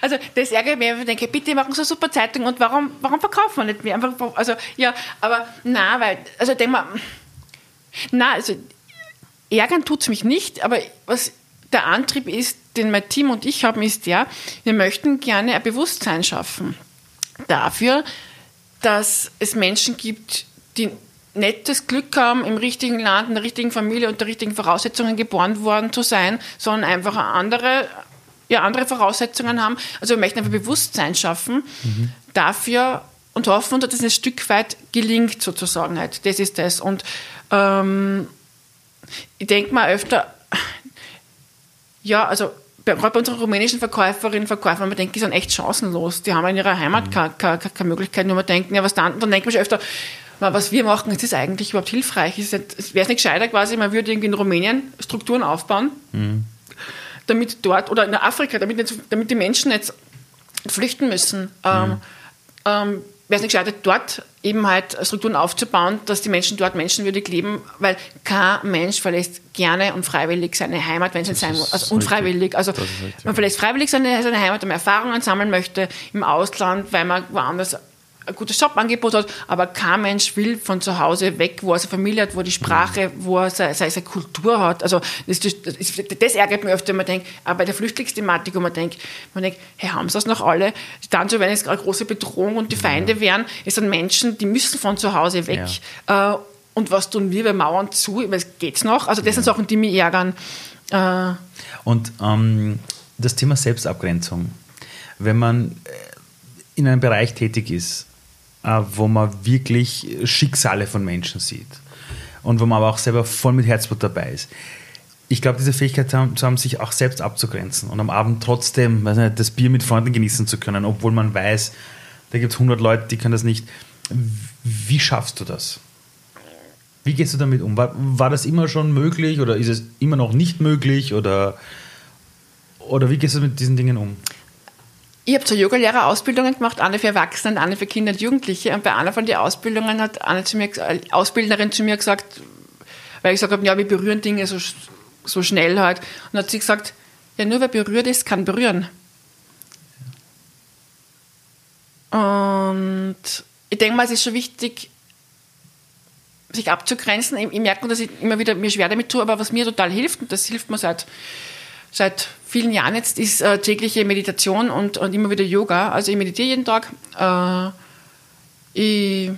Also das ärgert mich, wenn ich denke, bitte machen so eine super Zeitung und warum, warum verkaufen wir nicht mehr? Einfach, also ja, aber na, weil, also denk mal, na, also ärgern tut es mich nicht, aber was der Antrieb ist, den mein Team und ich haben, ist der, wir möchten gerne ein Bewusstsein schaffen dafür, dass es Menschen gibt, die nicht das Glück haben, im richtigen Land, in der richtigen Familie und der richtigen Voraussetzungen geboren worden zu sein, sondern einfach andere, ja, andere Voraussetzungen haben. Also wir möchten einfach Bewusstsein schaffen mhm. dafür und hoffen, dass es ein Stück weit gelingt sozusagen. Halt. Das ist das. Und ähm, ich denke mal öfter, ja, also gerade bei unseren rumänischen Verkäuferinnen und Verkäufern, man denkt, die sind echt chancenlos. Die haben in ihrer Heimat mhm. keine, keine, keine Möglichkeit. Nur man denkt, ja, was dann, dann denkt man schon öfter, was wir machen, ist das eigentlich überhaupt hilfreich? Wäre es nicht gescheiter quasi, man würde irgendwie in Rumänien Strukturen aufbauen, mhm. damit dort, oder in Afrika, damit, damit die Menschen jetzt flüchten müssen. Ähm, mhm. Ähm, wäre es nicht gescheitert, dort eben halt Strukturen aufzubauen, dass die Menschen dort menschenwürdig leben, weil kein Mensch verlässt gerne und freiwillig seine Heimat, wenn es nicht sein muss. Also unfreiwillig. Also man verlässt freiwillig seine, seine Heimat, wenn man Erfahrungen sammeln möchte im Ausland, weil man woanders ein gutes Jobangebot hat, aber kein Mensch will von zu Hause weg, wo er seine Familie hat, wo er die Sprache, wo er seine, seine Kultur hat. Also das, das, das, ärgert mich öfter, wenn man denkt, aber bei der Flüchtlingsthematik, wo man denkt, man denkt, hey, haben sie das noch alle? Dann so, wenn es eine große Bedrohung und die Feinde wären, es sind Menschen, die müssen von zu Hause weg. Ja. Äh, und was tun wir? Wir mauern zu, es geht's noch. Also das ja. sind Sachen, die mich ärgern. Äh, und ähm, das Thema Selbstabgrenzung. Wenn man äh, in einem Bereich tätig ist, wo man wirklich Schicksale von Menschen sieht und wo man aber auch selber voll mit Herzblut dabei ist. Ich glaube, diese Fähigkeit zu haben, zu haben, sich auch selbst abzugrenzen und am Abend trotzdem nicht, das Bier mit Freunden genießen zu können, obwohl man weiß, da gibt es 100 Leute, die können das nicht. Wie schaffst du das? Wie gehst du damit um? War, war das immer schon möglich oder ist es immer noch nicht möglich oder, oder wie gehst du mit diesen Dingen um? Ich habe zwei Yogalehrerausbildungen gemacht, eine für Erwachsene eine für Kinder und Jugendliche. Und bei einer von den Ausbildungen hat eine zu mir, äh, Ausbilderin zu mir gesagt, weil ich gesagt habe, ja, wir berühren Dinge so, so schnell halt. Und hat sie gesagt, ja, nur wer berührt ist, kann berühren. Und ich denke mal, es ist schon wichtig, sich abzugrenzen. Ich, ich merke, dass ich immer wieder mir schwer damit tue, aber was mir total hilft, und das hilft mir seit seit vielen Jahren jetzt ist äh, tägliche Meditation und, und immer wieder Yoga. Also ich meditiere jeden Tag. Äh, ich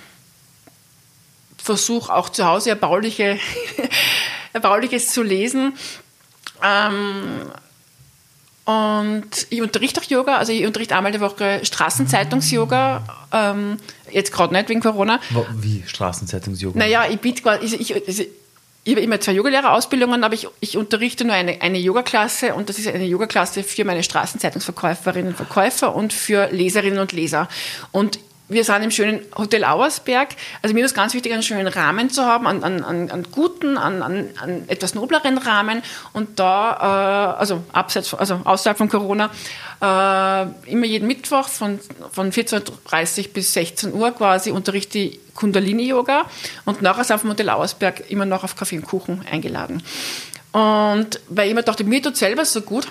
versuche auch zu Hause erbauliche, erbauliches zu lesen. Ähm, Und ich unterrichte auch Yoga, also ich unterrichte einmal die Woche Straßenzeitungs-Yoga, ähm, jetzt gerade nicht wegen Corona. Wie Straßenzeitungs-Yoga? Naja, ich biete quasi, ich, ich, ich habe immer zwei Yogalehrerausbildungen, aber ich, ich unterrichte nur eine, eine Yoga-Klasse und das ist eine Yoga-Klasse für meine Straßenzeitungsverkäuferinnen und Verkäufer und für Leserinnen und Leser. Und wir sind im schönen Hotel Auersberg. Also mir ist ganz wichtig, einen schönen Rahmen zu haben, an, an, an guten, an, an etwas nobleren Rahmen. Und da, äh, also abseits, also außerhalb von Corona, äh, immer jeden Mittwoch von, von 14.30 bis 16 Uhr quasi unterrichte ich Kundalini-Yoga und nachher auf dem Hotel Auersberg immer noch auf Kaffee und Kuchen eingeladen. Und weil ich immer dachte, mir tut selber so gut,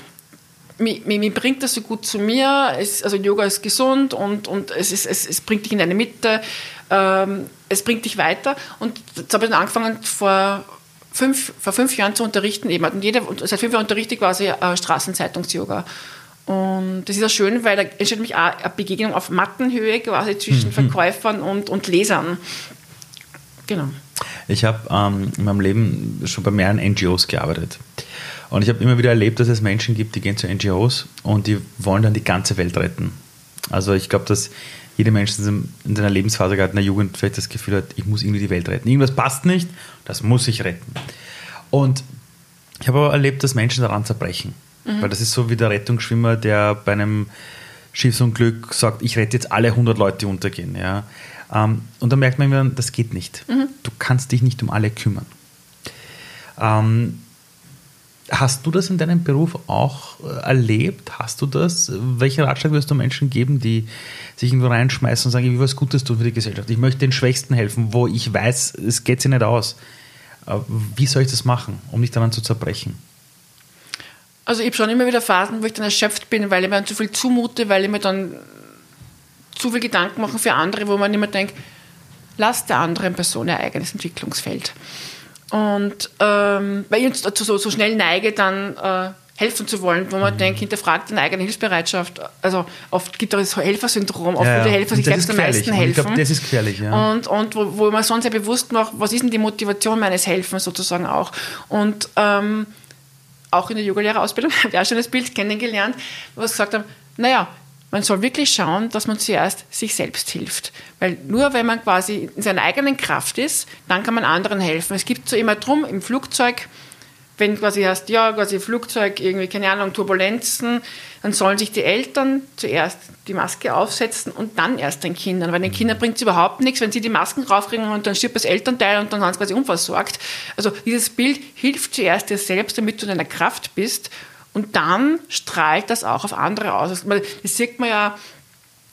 mir, mir, bringt das so gut zu mir. Es, also Yoga ist gesund und, und es, ist, es, es bringt dich in eine Mitte, ähm, es bringt dich weiter. Und jetzt habe ich dann angefangen, vor fünf, vor fünf Jahren zu unterrichten. Eben. Und jeder, seit fünf Jahren unterrichte ich quasi äh, Straßenzeitungs-Yoga. Und das ist ja schön, weil da entsteht nämlich auch eine Begegnung auf Mattenhöhe quasi zwischen mhm. Verkäufern und, und Lesern. Genau. Ich habe ähm, in meinem Leben schon bei mehreren NGOs gearbeitet. Und ich habe immer wieder erlebt, dass es Menschen gibt, die gehen zu NGOs und die wollen dann die ganze Welt retten. Also ich glaube, dass jeder Mensch in seiner Lebensphase, gerade in der Jugend, vielleicht das Gefühl hat, ich muss irgendwie die Welt retten. Irgendwas passt nicht, das muss ich retten. Und ich habe aber erlebt, dass Menschen daran zerbrechen. Mhm. Weil das ist so wie der Rettungsschwimmer, der bei einem Schiffsunglück sagt, ich rette jetzt alle 100 Leute, die untergehen. Ja. Ähm, und dann merkt man immer, das geht nicht. Mhm. Du kannst dich nicht um alle kümmern. Ähm, Hast du das in deinem Beruf auch äh, erlebt? Hast du das? Welchen Ratschlag wirst du Menschen geben, die sich irgendwo reinschmeißen und sagen, ich will was Gutes tun für die Gesellschaft? Ich möchte den Schwächsten helfen, wo ich weiß, es geht sich nicht aus. Äh, wie soll ich das machen, um nicht daran zu zerbrechen? Also ich habe schon immer wieder Phasen, wo ich dann erschöpft bin, weil ich mir dann zu viel zumute, weil ich mir dann zu viel Gedanken mache für andere, wo man immer denkt, lass der anderen Person ihr eigenes Entwicklungsfeld. Und ähm, weil ich dazu so, so schnell neige, dann äh, helfen zu wollen, wo man mhm. denkt, hinterfragt deine eigene Hilfsbereitschaft. Also oft gibt es das Helfersyndrom, oft ja, will der Helfer sich selbst am meisten helfen. ich glaube, das ist gefährlich, ja. Und, und wo, wo man sonst sehr bewusst macht, was ist denn die Motivation meines Helfens sozusagen auch. Und ähm, auch in der Yogalehrerausbildung habe ich auch schon das Bild kennengelernt, wo wir gesagt haben, naja, man soll wirklich schauen, dass man zuerst sich selbst hilft. Weil nur wenn man quasi in seiner eigenen Kraft ist, dann kann man anderen helfen. Es gibt so immer drum im Flugzeug, wenn quasi hast, ja, quasi Flugzeug, irgendwie, keine Ahnung, Turbulenzen, dann sollen sich die Eltern zuerst die Maske aufsetzen und dann erst den Kindern. Weil den Kindern bringt es überhaupt nichts, wenn sie die Masken raufkriegen und dann stirbt das Elternteil und dann haben sie quasi unversorgt. Also dieses Bild hilft zuerst dir selbst, damit du in deiner Kraft bist und dann strahlt das auch auf andere aus. Das sieht man ja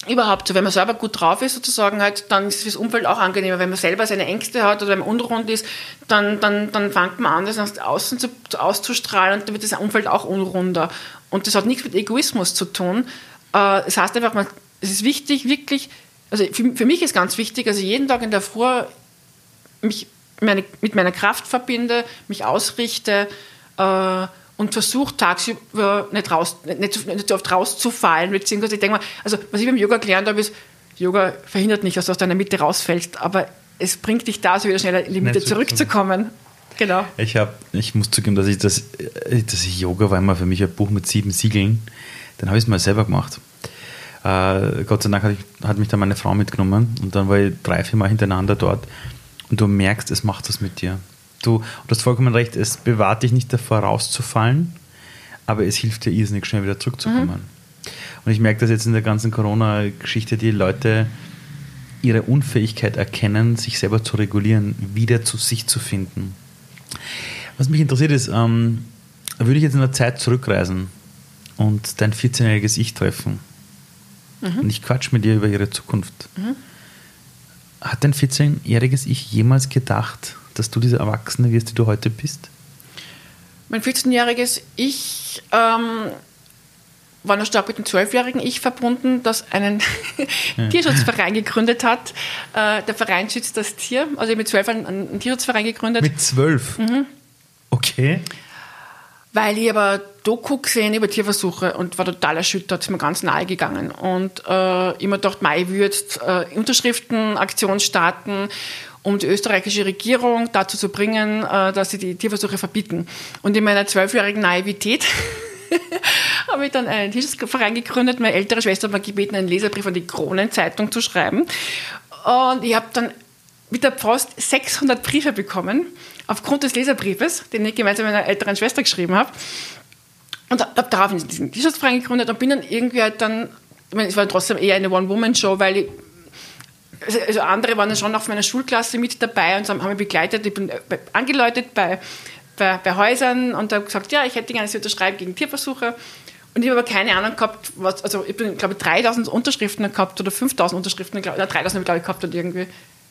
überhaupt so, wenn man selber gut drauf ist, sozusagen halt, dann ist fürs Umfeld auch angenehmer. Wenn man selber seine Ängste hat oder wenn man unrund ist, dann, dann, dann fängt man an, das nach außen zu, auszustrahlen und dann wird das Umfeld auch unrunder. Und das hat nichts mit Egoismus zu tun. Äh, das heißt einfach, man, es ist wichtig, wirklich, also für, für mich ist ganz wichtig, also jeden Tag in der Früh mich meine, mit meiner Kraft verbinde, mich ausrichte, äh, und versucht tagsüber nicht, raus, nicht, nicht so oft rauszufallen, beziehungsweise ich denke mal, also was ich beim Yoga gelernt habe, ist, Yoga verhindert nicht, dass du aus deiner Mitte rausfällst, aber es bringt dich da, so wieder schneller in die Mitte zurückzukommen. Genau. Ich, hab, ich muss zugeben, dass ich das, dass ich Yoga war immer für mich ein Buch mit sieben Siegeln. Dann habe ich es mal selber gemacht. Äh, Gott sei Dank hat, ich, hat mich dann meine Frau mitgenommen und dann war ich drei, vier Mal hintereinander dort und du merkst, es macht was mit dir du, du hast vollkommen recht, es bewahrt dich nicht davor rauszufallen, aber es hilft dir irrsinnig schnell wieder zurückzukommen. Mhm. Und ich merke das jetzt in der ganzen Corona-Geschichte, die Leute ihre Unfähigkeit erkennen, sich selber zu regulieren, wieder zu sich zu finden. Was mich interessiert ist, ähm, würde ich jetzt in der Zeit zurückreisen und dein 14-jähriges Ich treffen mhm. und ich quatsch mit dir über ihre Zukunft. Mhm. Hat dein 14-jähriges Ich jemals gedacht, dass du diese Erwachsene wirst, die du heute bist? Mein 14-jähriges Ich ähm, war noch stark mit dem 12-jährigen Ich verbunden, das einen Tierschutzverein gegründet hat. Äh, der Verein schützt das Tier. Also ich habe mit 12 einen, einen Tierschutzverein gegründet. Mit 12? Mhm. Okay. Weil ich aber Doku gesehen über Tierversuche und war total erschüttert, ist mir ganz nahe gegangen. Und äh, immer gedacht, Mai würde äh, Unterschriftenaktion starten um die österreichische Regierung dazu zu bringen, äh, dass sie die Tierversuche verbieten. Und in meiner zwölfjährigen Naivität habe ich dann einen Tischverein gegründet. Meine ältere Schwester hat mir gebeten, einen Leserbrief an die Kronenzeitung zu schreiben. Und ich habe dann mit der Post 600 Briefe bekommen, aufgrund des Leserbriefes, den ich gemeinsam mit meiner älteren Schwester geschrieben habe. Und habe darauf diesen T-Shirt-Verein gegründet und bin dann irgendwie halt dann, ich meine, es war trotzdem eher eine One-Woman-Show, weil ich, also, also andere waren dann schon auf meiner Schulklasse mit dabei und haben mich begleitet. Ich bin äh, angeläutet bei, bei, bei Häusern und habe gesagt, ja, ich hätte gerne, Sie unterschreiben gegen Tierversuche. Und ich habe aber keine Ahnung gehabt, was, also ich bin, glaube ich, 3000 Unterschriften gehabt oder 5000 Unterschriften, glaub, 3000 habe ich, glaube ich, gehabt und irgendwie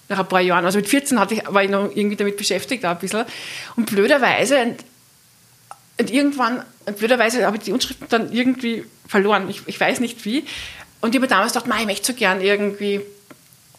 nach ein paar Jahren. Also mit 14 hatte ich, war ich noch irgendwie damit beschäftigt, ein bisschen. Und blöderweise, und, und irgendwann, und blöderweise habe ich die Unterschriften dann irgendwie verloren. Ich, ich weiß nicht wie. Und ich habe damals gedacht, ich möchte so gern irgendwie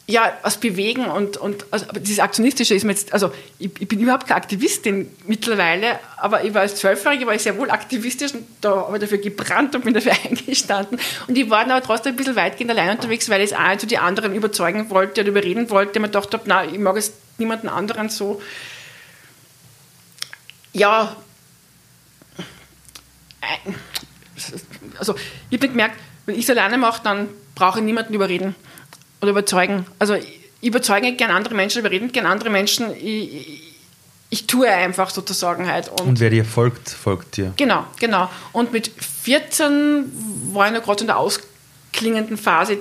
ja, was bewegen und, und also, dieses Aktionistische ist mir jetzt, also ich, ich, bin überhaupt keine Aktivistin mittlerweile, aber ich war als Zwölfjährige war ich sehr wohl aktivistisch und da habe ich dafür gebrannt und bin dafür eingestanden. Und ich war dann aber trotzdem ein bisschen weitgehend allein unterwegs, weil ich es auch zu die anderen überzeugen wollte oder überreden wollte. Man dachte, na, ich mag es niemanden anderen so, ja, also ich habe gemerkt, wenn ich es alleine mache, dann brauche ich niemanden überreden oder überzeugen. Also ich überzeuge gerne andere Menschen, überreden gerne andere Menschen. Ich, ich, tue einfach sozusagen halt. Und, und, wer dir folgt, folgt dir. Genau, genau. Und mit 14 war ich noch gerade in der ausklingenden Phase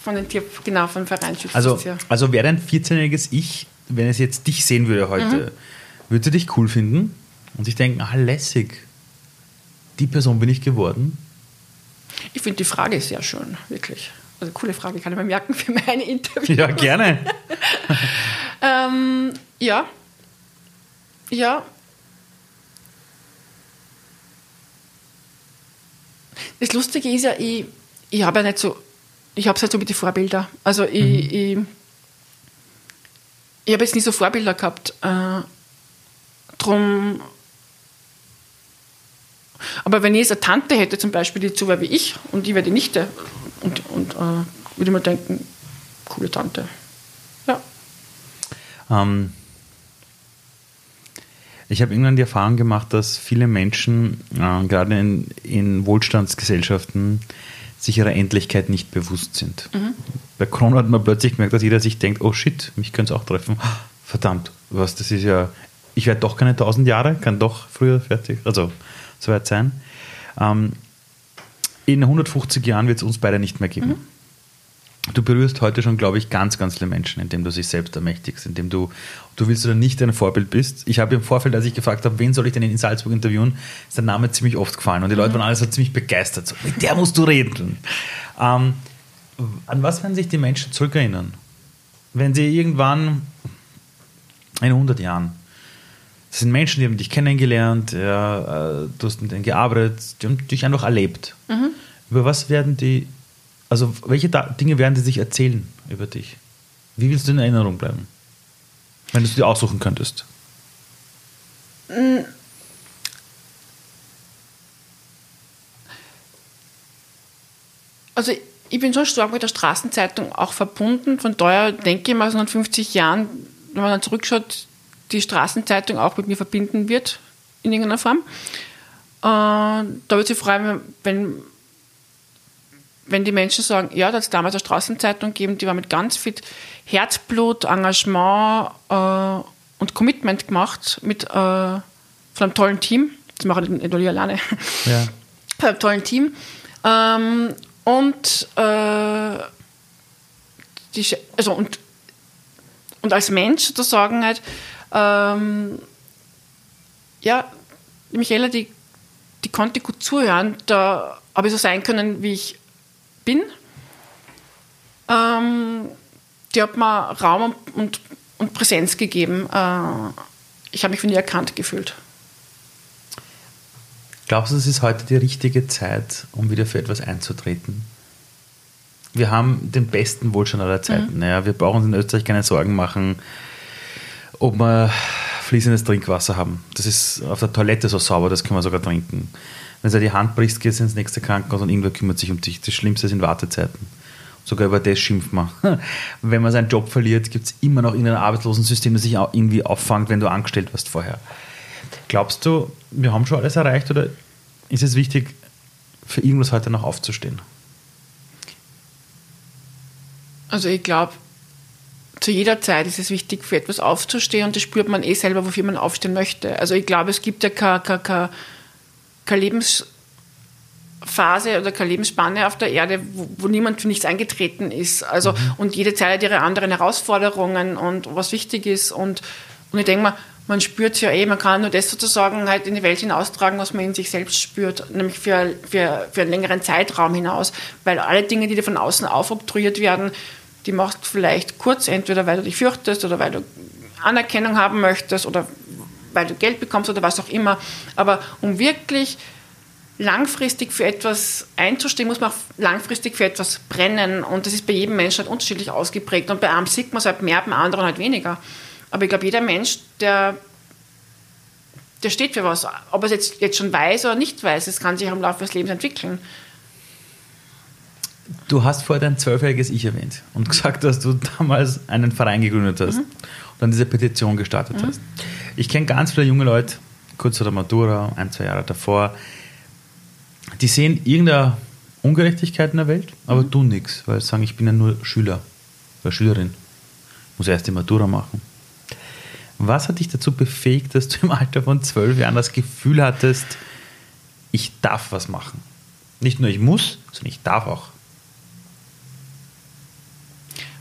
von den Tier, genau, von Vereinsschutz. Also, also wäre dein 14-jähriges Ich, wenn es jetzt dich sehen würde heute, mhm. würde dich cool finden und sich denken, ah, lässig, die Person bin ich geworden? Ich finde die Frage sehr schön, wirklich. Also coole Frage, kann ich mir merken für meine Interviews. Ja, gerne. ähm, ja. Ja. Das Lustige ist ja, ich, ich habe ja nicht so, ich habe es halt so mit den Vorbildern. Also ich, mhm. ich, ich habe jetzt nie so Vorbilder gehabt. Äh, drum aber wenn ich jetzt eine Tante hätte zum Beispiel, die so wäre wie ich und ich wäre die Nichte, und, und äh, würde mir denken, coole Tante. Ja. Ähm, ich habe irgendwann die Erfahrung gemacht, dass viele Menschen, äh, gerade in, in, Wohlstandsgesellschaften, sich ihrer Endlichkeit nicht bewusst sind. Mhm. Bei Corona hat man plötzlich gemerkt, dass jeder sich denkt, oh shit, mich könnte es auch treffen. Verdammt, was, das ist ja, ich werde doch keine tausend Jahre, kann doch früher fertig, also soweit sein. Ähm, in 150 Jahren wird es uns beide nicht mehr geben. Mhm. Du berührst heute schon, glaube ich, ganz, ganz viele Menschen, indem du sich selbst ermächtigst, indem du, du willst oder nicht ein Vorbild bist. Ich habe im Vorfeld, als ich gefragt habe, wen soll ich denn in Salzburg interviewen, ist der Name ziemlich oft gefallen und die mhm. Leute waren alle so ziemlich begeistert. So, mit der musst du reden. Ähm, an was werden sich die Menschen zurückerinnern? Wenn sie irgendwann in 100 Jahren das sind Menschen, die haben dich kennengelernt, ja, äh, du hast mit denen gearbeitet, die haben dich einfach erlebt. Mhm. Über was werden die, also welche Dinge werden die sich erzählen über dich? Wie willst du in Erinnerung bleiben? Wenn du es dir aussuchen könntest. Mm. Also ich bin schon stark mit der Straßenzeitung auch verbunden. Von daher denke ich mal, so in 50 Jahren, wenn man dann zurückschaut, die Straßenzeitung auch mit mir verbinden wird, in irgendeiner Form. Da würde ich freuen, wenn, wenn die Menschen sagen, ja, da hat es damals eine Straßenzeitung gegeben, die war mit ganz viel Herzblut, Engagement äh, und Commitment gemacht mit äh, von einem tollen Team. Das mache ich nicht alleine. Ja. Von einem tollen Team. Ähm, und, äh, die, also und, und als Mensch sozusagen halt, ähm, ja, die Michaela, die, die konnte gut zuhören. Da habe ich so sein können, wie ich bin. Ähm, die hat mir Raum und, und Präsenz gegeben. Äh, ich habe mich von ihr erkannt gefühlt. Glaubst du, es ist heute die richtige Zeit, um wieder für etwas einzutreten? Wir haben den besten Wohlstand aller Zeiten. Mhm. Ja, wir brauchen uns in Österreich keine Sorgen machen ob wir fließendes Trinkwasser haben. Das ist auf der Toilette so sauber, das können wir sogar trinken. Wenn du die Hand brichst, gehst du ins nächste Krankenhaus und irgendwer kümmert sich um dich. Das Schlimmste sind Wartezeiten. Sogar über das schimpft man. wenn man seinen Job verliert, gibt es immer noch irgendein Arbeitslosensystem, das sich auch irgendwie auffangt, wenn du angestellt warst vorher. Glaubst du, wir haben schon alles erreicht oder ist es wichtig, für irgendwas heute noch aufzustehen? Also ich glaube, zu jeder Zeit ist es wichtig, für etwas aufzustehen und das spürt man eh selber, wofür man aufstehen möchte. Also ich glaube, es gibt ja keine, keine, keine, Lebensphase oder keine Lebensspanne auf der Erde, wo, wo niemand für nichts eingetreten ist. Also, mhm. Und jede Zeit hat ihre anderen Herausforderungen und was wichtig ist. Und, und ich denke mal, man spürt es ja eh, man kann nur das sozusagen halt in die Welt hinaustragen, was man in sich selbst spürt, nämlich für, für, für einen längeren Zeitraum hinaus. Weil alle Dinge, die dir von außen aufoktroyiert werden, die machst vielleicht kurz, entweder weil du dich fürchtest oder weil du Anerkennung haben möchtest oder weil du Geld bekommst oder was auch immer. Aber um wirklich langfristig für etwas einzustehen, muss man auch langfristig für etwas brennen. Und das ist bei jedem Menschen halt unterschiedlich ausgeprägt. Und bei einem sieht man es halt mehr, beim anderen halt weniger. Aber ich glaube, jeder Mensch, der, der steht für was. Ob er es jetzt, jetzt schon weiß oder nicht weiß, es kann sich im Laufe des Lebens entwickeln. Du hast vorher dein zwölfjähriges Ich erwähnt und gesagt, dass du damals einen Verein gegründet hast mhm. und dann diese Petition gestartet mhm. hast. Ich kenne ganz viele junge Leute, kurz vor der Matura, ein, zwei Jahre davor, die sehen irgendeine Ungerechtigkeit in der Welt, aber mhm. tun nichts, weil sie sagen, ich bin ja nur Schüler oder Schülerin, muss erst die Matura machen. Was hat dich dazu befähigt, dass du im Alter von zwölf Jahren das Gefühl hattest, ich darf was machen? Nicht nur ich muss, sondern ich darf auch.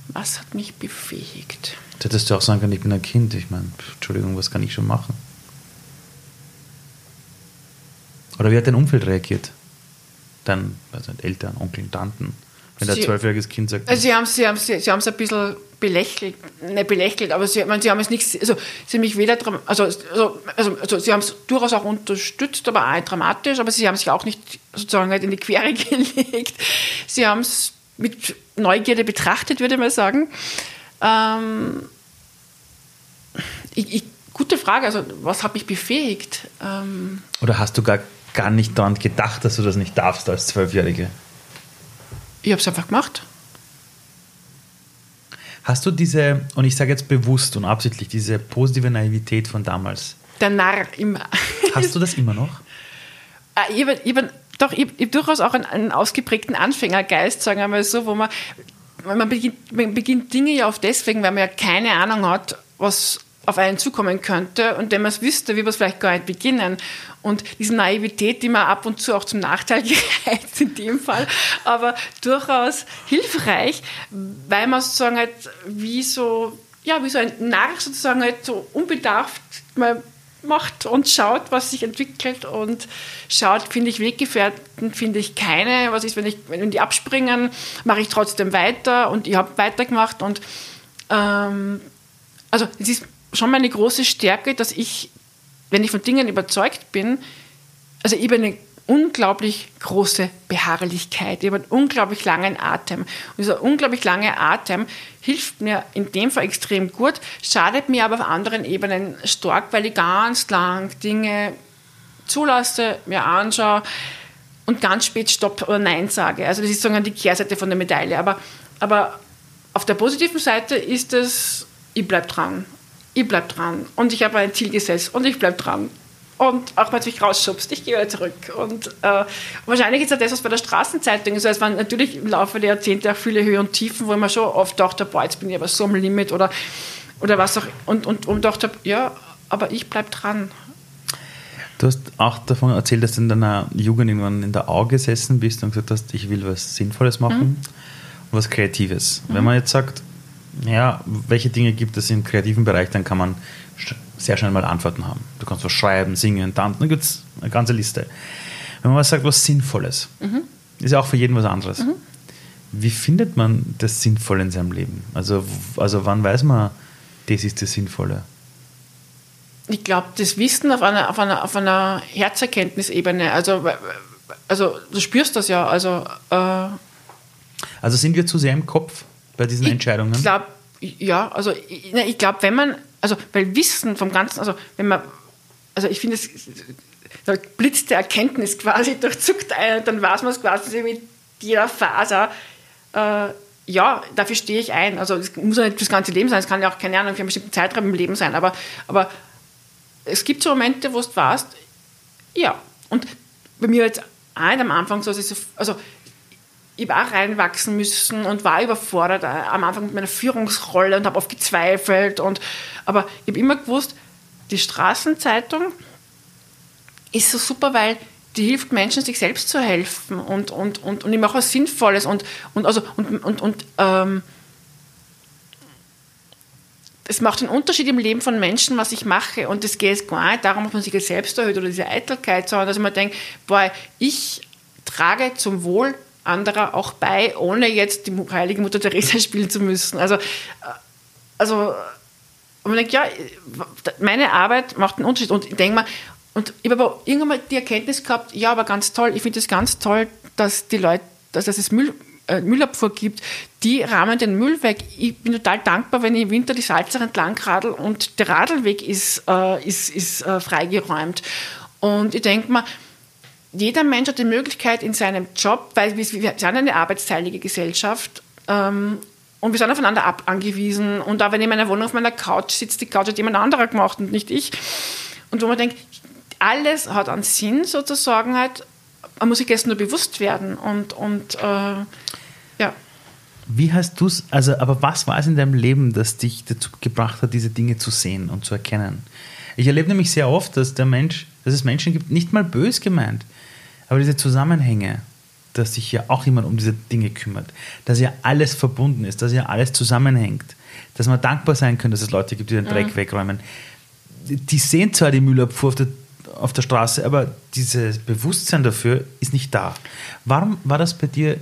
Was hat mich befähigt? Du hättest du auch sagen können, ich bin ein Kind. Ich meine, Entschuldigung, was kann ich schon machen? Oder wie hat dein Umfeld reagiert? Dein also Eltern, Onkel, Tanten? Wenn ein zwölfjähriges Kind sagt. Also sie haben es sie haben, sie, sie ein bisschen belächelt, nicht belächelt, aber sie, meine, sie haben es nicht, also sie haben mich weder, also, also, also, also sie haben es durchaus auch unterstützt, aber auch dramatisch, aber sie haben sich auch nicht sozusagen halt in die Quere gelegt. Sie haben es mit Neugierde betrachtet, würde ich mal sagen. Ähm, ich, ich, gute Frage, also was hat mich befähigt? Ähm, Oder hast du gar, gar nicht daran gedacht, dass du das nicht darfst als Zwölfjährige? Ich habe es einfach gemacht. Hast du diese, und ich sage jetzt bewusst und absichtlich, diese positive Naivität von damals? Der Narr immer. Hast du das immer noch? Ah, ich habe doch, ich, ich durchaus auch einen, einen, ausgeprägten Anfängergeist, sagen wir mal so, wo man, man beginnt, man beginnt Dinge ja oft deswegen, weil man ja keine Ahnung hat, was auf einen zukommen könnte und wenn man es wüsste, wie wir es vielleicht gar nicht beginnen. Und diese Naivität, die man ab und zu auch zum Nachteil gereizt in dem Fall, aber durchaus hilfreich, weil man sozusagen halt wie so, ja, wie so ein Narr sozusagen halt so unbedarft mal macht und schaut, was sich entwickelt und schaut, finde ich Weggefährten, finde ich keine. Was ist, wenn, ich, wenn die abspringen, mache ich trotzdem weiter und ich habe weitergemacht und ähm, also es ist schon meine große Stärke, dass ich, wenn ich von Dingen überzeugt bin, also ich bin eine unglaublich große Beharrlichkeit, ich habe einen unglaublich langen Atem. Und dieser unglaublich lange Atem hilft mir in dem Fall extrem gut, schadet mir aber auf anderen Ebenen stark, weil ich ganz lang Dinge zulasse, mir anschaue und ganz spät Stopp oder Nein sage. Also das ist sozusagen die Kehrseite von der Medaille. Aber, aber auf der positiven Seite ist es, ich bleibe dran. Ich bleibe dran. Und ich habe ein Ziel gesetzt und ich bleibe dran. Und auch wenn es mich rausschubst, ich gehe wieder zurück. Und äh, wahrscheinlich ist ja das, was bei der Straßenzeitung ist. Also es waren natürlich im Laufe der Jahrzehnte auch viele Höhen und Tiefen, wo mir schon oft dachte, boah, jetzt bin ich aber so am Limit oder, oder was auch. Und, und, und dachte, ja, aber ich bleibe dran. Du hast auch davon erzählt, dass du in deiner Jugend irgendwann in der Au gesessen bist und gesagt hast, ich will was Sinnvolles machen mhm. und was Kreatives. Mhm. Wenn man jetzt sagt, ja, welche Dinge gibt es im kreativen Bereich, dann kann man sehr schnell mal Antworten haben. Du kannst was schreiben, singen, tanzen, da gibt es eine ganze Liste. Wenn man was sagt, was Sinnvolles, mhm. ist ja auch für jeden was anderes. Mhm. Wie findet man das Sinnvolle in seinem Leben? Also, also wann weiß man, das ist das Sinnvolle? Ich glaube, das Wissen auf einer, auf einer, auf einer Herzerkenntnisebene, also, also du spürst das ja. Also, äh, also sind wir zu sehr im Kopf bei diesen Entscheidungen? Ich glaube, ja, also ich, ich glaube, wenn man also weil Wissen vom Ganzen, also wenn man, also ich finde es, der Blitz der Erkenntnis quasi durchzuckt einen, dann weiß man es quasi mit jeder Faser. Äh, ja, dafür stehe ich ein. Also es muss ja nicht das ganze Leben sein, es kann ja auch, keine Ahnung, für einen bestimmten Zeitraum im Leben sein, aber, aber es gibt so Momente, wo du warst, ja, und bei mir jetzt auch am Anfang so, also ich auch reinwachsen müssen und war überfordert äh, am Anfang mit meiner Führungsrolle und habe oft gezweifelt. Und, aber ich habe immer gewusst, die Straßenzeitung ist so super, weil die hilft Menschen, sich selbst zu helfen und, und, und, und ich mache was Sinnvolles und, und, also, und, und, und ähm, es macht einen Unterschied im Leben von Menschen, was ich mache. Und es geht gar nicht darum, dass man sich selbst erhöht oder diese Eitelkeit, sondern dass man denkt, boah, ich trage zum Wohl anderer auch bei, ohne jetzt die heilige Mutter Teresa spielen zu müssen. Also, äh, also und man denkt, ja, meine Arbeit macht einen Unterschied. Und ich denke mal, und ich habe aber irgendwann mal die Erkenntnis gehabt, ja, aber ganz toll, ich finde es ganz toll, dass die Leute, dass es Müll, äh, Müllabfuhr gibt, die rahmen den Müll weg. Ich bin total dankbar, wenn ich im Winter die Salzer entlang radel und der Radlweg ist, äh, ist, ist äh, freigeräumt. Und ich denke mal, jeder Mensch hat die Möglichkeit in seinem Job, weil wir, wir sind eine arbeitsteilige Gesellschaft ähm, und wir sind aufeinander ab angewiesen. Und auch wenn ich in meiner Wohnung auf meiner Couch sitze, die Couch hat jemand anderer gemacht und nicht ich. Und wo man denkt, alles hat einen Sinn sozusagen halt, man muss sich jetzt nur bewusst werden und, und äh, ja. Wie hast du es, also, aber was war es in deinem Leben, das dich dazu gebracht hat, diese Dinge zu sehen und zu erkennen? Ich erlebe nämlich sehr oft, dass der Mensch, dass es Menschen gibt, nicht mal bös gemeint, aber diese Zusammenhänge, dass sich ja auch jemand um diese Dinge kümmert, dass ja alles verbunden ist, dass ja alles zusammenhängt, dass man dankbar sein kann, dass es Leute gibt, die den Dreck mhm. wegräumen. Die sehen zwar die Müllabfuhr auf der, auf der Straße, aber dieses Bewusstsein dafür ist nicht da. Warum war das bei dir?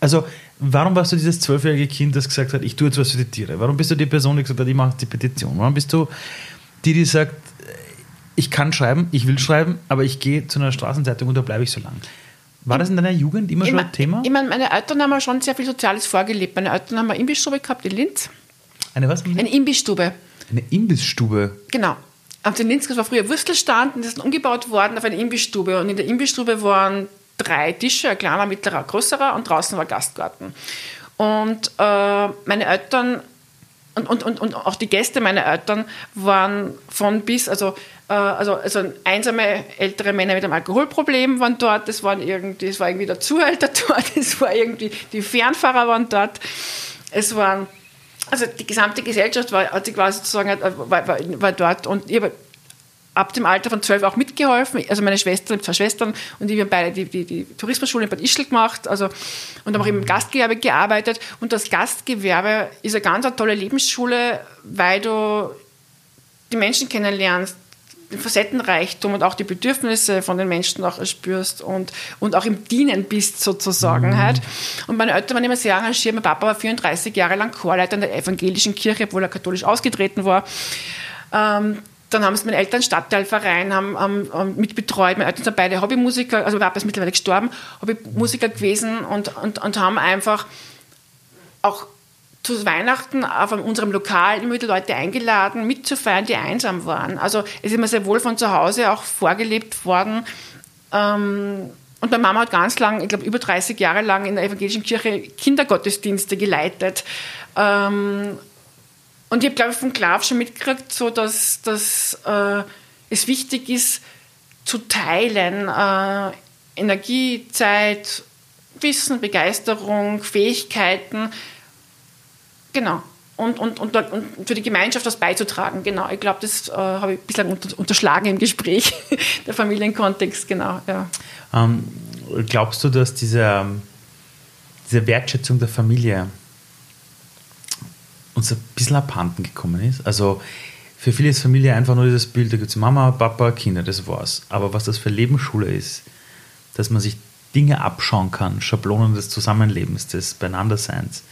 Also, warum warst du dieses zwölfjährige Kind, das gesagt hat, ich tue jetzt was für die Tiere? Warum bist du die Person, die gesagt hat, ich mache die Petition? Warum bist du die, die sagt, ich kann schreiben, ich will schreiben, aber ich gehe zu einer Straßenzeitung und da bleibe ich so lang. War das in deiner Jugend immer schon ein Thema? Ich meine, meine Eltern haben schon sehr viel Soziales vorgelebt. Meine Eltern haben eine Imbissstube gehabt in Linz. Eine was? Eine Imbissstube. Eine Imbissstube? Genau. Auf den Linz war früher Würstelstand und das ist umgebaut worden auf eine Imbissstube. Und in der Imbissstube waren drei Tische, ein kleiner, mittlerer, größerer und draußen war Gastgarten. Und äh, meine Eltern und, und, und, und auch die Gäste meiner Eltern waren von bis, also also, also einsame ältere Männer mit einem Alkoholproblem waren dort, das, waren irgendwie, das war irgendwie der Zuhälter dort, es war irgendwie, die Fernfahrer waren dort, es waren, also die gesamte Gesellschaft war, war sozusagen äh, war, war, war dort und ich habe ab dem Alter von zwölf auch mitgeholfen. Also meine Schwester, zwei Schwestern und ich, wir haben beide die, die, die Tourismusschule in Bad Ischl gemacht also, und haben auch im Gastgewerbe gearbeitet. Und das Gastgewerbe ist eine ganz eine tolle Lebensschule, weil du die Menschen kennenlernst, den Facettenreichtum und auch die Bedürfnisse von den Menschen auch spürst und, und auch im Dienen bist sozusagen mhm. halt. Und meine Eltern waren immer sehr engagiert. Mein Papa war 34 Jahre lang Chorleiter in der evangelischen Kirche, obwohl er katholisch ausgetreten war. Ähm, dann haben es meine Eltern Stadtteilverein haben, haben, haben mitbetreut. Meine Eltern sind beide Hobbymusiker, also mein Papa ist mittlerweile gestorben, Hobbymusiker gewesen und, und, und haben einfach auch zu Weihnachten auf unserem Lokal immer wieder Leute eingeladen, mitzufeiern, die einsam waren. Also es ist immer sehr wohl von zu Hause auch vorgelebt worden. Ähm, und meine Mama hat ganz lang, ich glaube über 30 Jahre lang in der evangelischen Kirche Kindergottesdienste geleitet. Ähm, und ich habe, glaube ich, von Klav schon mitgekriegt, so dass, dass äh, es wichtig ist, zu teilen. Äh, Energie, Zeit, Wissen, Begeisterung, Fähigkeiten Genau. Und, und, und, und für die Gemeinschaft was beizutragen, genau. Ich glaube, das äh, habe ich bislang unter, unterschlagen im Gespräch, der Familienkontext, genau. Ja. Ähm, glaubst du, dass diese, diese Wertschätzung der Familie uns ein bisschen abhanden gekommen ist? Also für viele ist Familie einfach nur dieses Bild, da gibt es Mama, Papa, Kinder, das war's. Aber was das für Lebensschule ist, dass man sich Dinge abschauen kann, Schablonen des Zusammenlebens, des Beieinanderseins,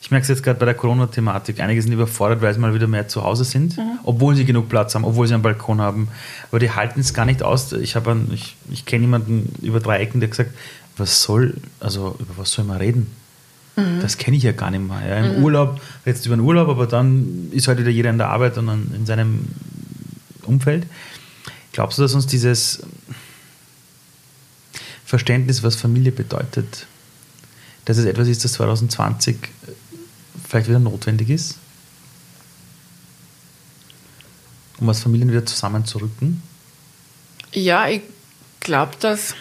ich merke es jetzt gerade bei der Corona-Thematik. Einige sind überfordert, weil sie mal wieder mehr zu Hause sind, mhm. obwohl sie genug Platz haben, obwohl sie einen Balkon haben. Aber die halten es gar nicht aus. Ich, ich, ich kenne jemanden über drei Ecken, der gesagt was soll, also über was soll man reden? Mhm. Das kenne ich ja gar nicht mehr. Ja, Im mhm. Urlaub, jetzt über den Urlaub, aber dann ist halt wieder jeder in der Arbeit und in seinem Umfeld. Glaubst du, dass uns dieses Verständnis, was Familie bedeutet, dass es etwas ist, das 2020 vielleicht wieder notwendig ist, um als Familien wieder zusammenzurücken? Ja, ich glaube, dass.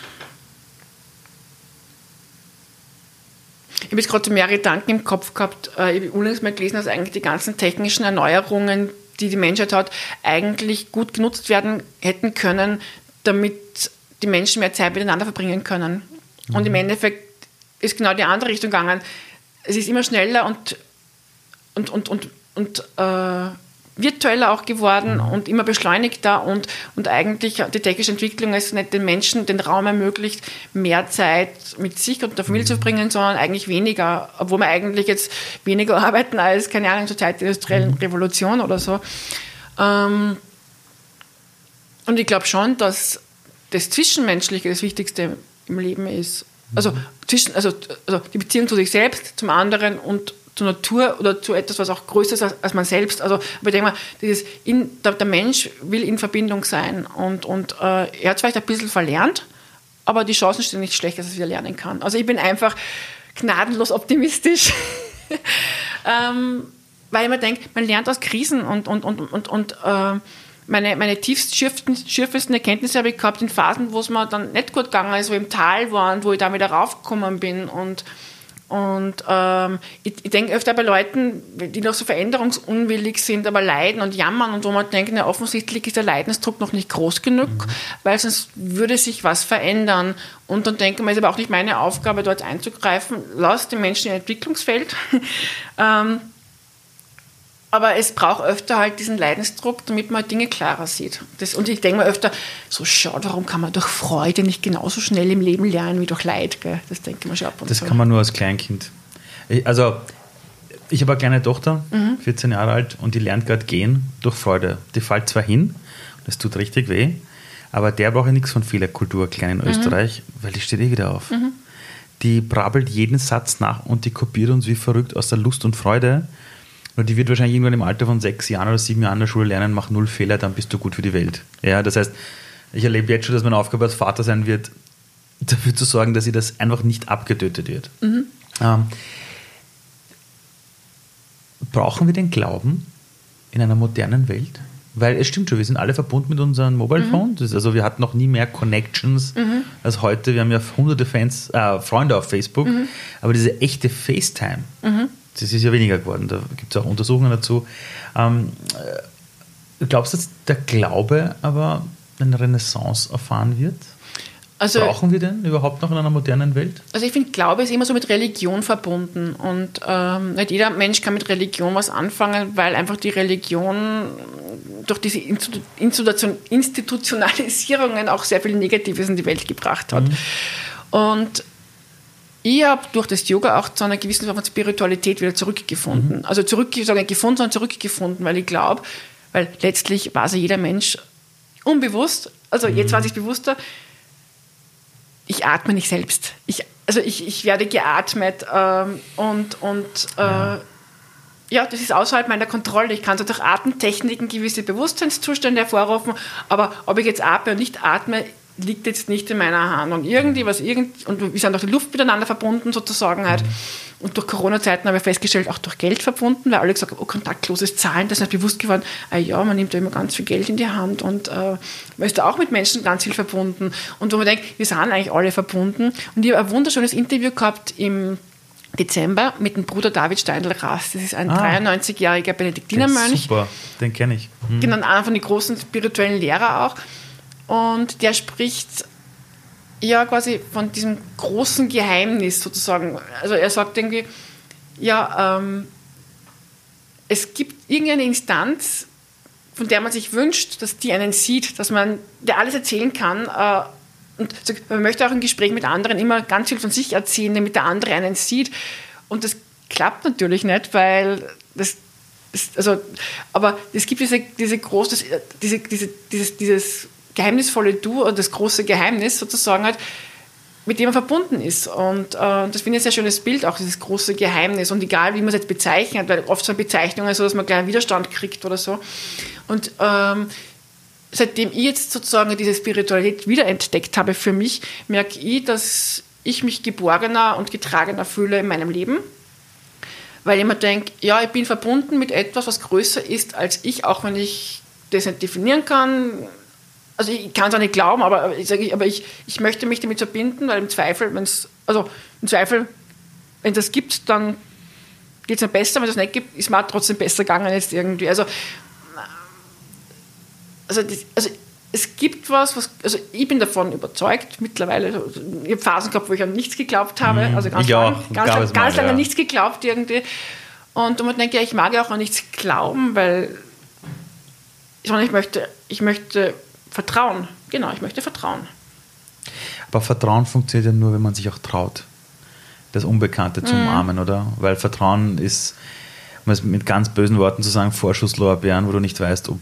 Ich habe jetzt gerade mehrere Gedanken im Kopf gehabt. Äh, ich habe unlängst mal gelesen, dass eigentlich die ganzen technischen Erneuerungen, die die Menschheit hat, eigentlich gut genutzt werden hätten können, damit die Menschen mehr Zeit miteinander verbringen können. Mhm. Und im mhm. Endeffekt ist genau die andere Richtung gegangen. Es ist immer schneller und und, und, und, und äh, virtueller auch geworden mhm. und immer beschleunigter und, und eigentlich die technische Entwicklung ist nicht den Menschen den Raum ermöglicht, mehr Zeit mit sich und der Familie mhm. zu verbringen, sondern eigentlich weniger, obwohl wir eigentlich jetzt weniger arbeiten als, keine Ahnung, zur Zeit der industriellen mhm. Revolution oder so. Ähm, und ich glaube schon, dass das Zwischenmenschliche das Wichtigste im Leben ist. Also, zwischen, also, also die Beziehung zu sich selbst, zum anderen und zur Natur oder zu etwas, was auch größer ist als, als man selbst. Also ich denke mal, dieses in, der, der, Mensch will in Verbindung sein und, und äh, er hat vielleicht ein bisschen verlernt, aber die Chancen stehen nicht schlecht, dass er es wieder lernen kann. Also ich bin einfach gnadenlos optimistisch, ähm, weil mir denke, man lernt aus Krisen und, und, und, und, und äh, meine, meine tiefst schürfesten Erkenntnisse habe ich gehabt in Phasen, wo es mir dann nicht gut gegangen ist, wo ich im Tal war und wo ich da wieder raufgekommen bin und und ähm, ich, ich denke öfter bei Leuten, die noch so veränderungsunwillig sind, aber leiden und jammern und wo man denkt, na, offensichtlich ist der Leidensdruck noch nicht groß genug, mhm. weil sonst würde sich was verändern. Und dann denke ich mir, ist aber auch nicht meine Aufgabe, dort einzugreifen. Lass den Menschen ihr Entwicklungsfeld. ähm, aber es braucht öfter halt diesen Leidensdruck, damit man Dinge klarer sieht. Das, und ich denke mir öfter, so schau, warum kann man durch Freude nicht genauso schnell im Leben lernen wie durch Leid? Gell? Das denke ich mir schon ab und Das kann man nur als Kleinkind. Ich, also, ich habe eine kleine Tochter, mhm. 14 Jahre alt, und die lernt gerade gehen durch Freude. Die fällt zwar hin, das tut richtig weh, aber der braucht ja nichts von Fehlerkultur, klein in mhm. Österreich, weil die steht eh wieder auf. Mhm. Die brabbelt jeden Satz nach und die kopiert uns wie verrückt aus der Lust und Freude nur die wird wahrscheinlich irgendwann im Alter von sechs Jahren oder sieben Jahren in der Schule lernen, mach null Fehler, dann bist du gut für die Welt. Ja, das heißt, ich erlebe jetzt schon, dass meine Aufgabe als Vater sein wird, dafür zu sorgen, dass sie das einfach nicht abgetötet wird. Mhm. Ähm, brauchen wir den Glauben in einer modernen Welt? Weil es stimmt schon, wir sind alle verbunden mit unseren Mobile mhm. Phones. Also wir hatten noch nie mehr Connections mhm. als heute. Wir haben ja hunderte Fans, äh, Freunde auf Facebook. Mhm. Aber diese echte FaceTime, mhm das ist ja weniger geworden. Da gibt es auch Untersuchungen dazu. Ähm, äh, glaubst du, dass der Glaube aber eine Renaissance erfahren wird? Also, Brauchen wir denn überhaupt noch in einer modernen Welt? Also ich finde, Glaube ist immer so mit Religion verbunden und ähm, nicht jeder Mensch kann mit Religion was anfangen, weil einfach die Religion durch diese Institutionalisierungen auch sehr viel Negatives in die Welt gebracht hat. Mhm. Und ich habe durch das Yoga auch zu einer gewissen Form von Spiritualität wieder zurückgefunden. Mhm. Also zurück, sagen, gefunden, sondern zurückgefunden, weil ich glaube, weil letztlich weiß ja jeder Mensch unbewusst, also mhm. jetzt weiß ich bewusster, ich atme nicht selbst. Ich, also ich, ich werde geatmet ähm, und, und äh, ja. ja. das ist außerhalb meiner Kontrolle. Ich kann so durch Atemtechniken gewisse Bewusstseinszustände hervorrufen, aber ob ich jetzt atme oder nicht atme, liegt jetzt nicht in meiner Hand. Und irgendwie, was irgend, und wir sind auch die Luft miteinander verbunden sozusagen halt. Und durch Corona-Zeiten habe ich festgestellt, auch durch Geld verbunden, weil alle gesagt haben, oh, kontaktloses Zahlen, das ist nicht bewusst geworden, ah ja, man nimmt da immer ganz viel Geld in die Hand und äh, man ist da auch mit Menschen ganz viel verbunden. Und wo man denkt, wir sind eigentlich alle verbunden. Und ich habe ein wunderschönes Interview gehabt im Dezember mit dem Bruder David Steindl-Rast. Das ist ein ah, 93-jähriger Benediktinermönch. Super, den kenne ich. Hm. Genau, einer von den großen spirituellen Lehrer auch. Und der spricht ja quasi von diesem großen Geheimnis sozusagen. Also er sagt irgendwie, ja, ähm, es gibt irgendeine Instanz, von der man sich wünscht, dass die einen sieht, dass man, der alles erzählen kann. Äh, und man möchte auch im Gespräch mit anderen immer ganz viel von sich erzählen, damit der andere einen sieht. Und das klappt natürlich nicht, weil das, das also, aber es gibt diese, diese große, diese, diese, dieses, dieses geheimnisvolle Du und das große Geheimnis sozusagen hat, mit dem man verbunden ist. Und äh, das finde ich ein sehr schönes Bild, auch dieses große Geheimnis. Und egal, wie man es jetzt bezeichnet, weil oft so eine Bezeichnung ist so, dass man gleich einen Widerstand kriegt oder so. Und ähm, seitdem ich jetzt sozusagen diese Spiritualität wiederentdeckt habe für mich, merke ich, dass ich mich geborgener und getragener fühle in meinem Leben. Weil ich mir denke, ja, ich bin verbunden mit etwas, was größer ist als ich, auch wenn ich das nicht definieren kann also ich kann es auch nicht glauben, aber ich, sage, aber ich, ich möchte mich damit verbinden, weil im Zweifel, wenn es, also im Zweifel wenn das gibt, dann geht es mir besser. Wenn es nicht gibt, ist mir trotzdem besser gegangen jetzt irgendwie. Also, also, das, also es gibt was, was, also ich bin davon überzeugt mittlerweile. Ich habe Phasen gehabt, wo ich an nichts geglaubt habe, Mhm. also ganz, Ich auch. lang, ganz, lang, ganz lange ja. nichts geglaubt irgendwie. Und man denkt, ja, ich mag ja auch an nichts glauben, weil sondern ich möchte, ich möchte vertrauen. Genau, ich möchte vertrauen. Aber Vertrauen funktioniert ja nur, wenn man sich auch traut, das Unbekannte Mhm. zu umarmen, oder? Weil Vertrauen ist, um es mit ganz bösen Worten zu sagen, Vorschusslorbeeren, wo du nicht weißt, ob,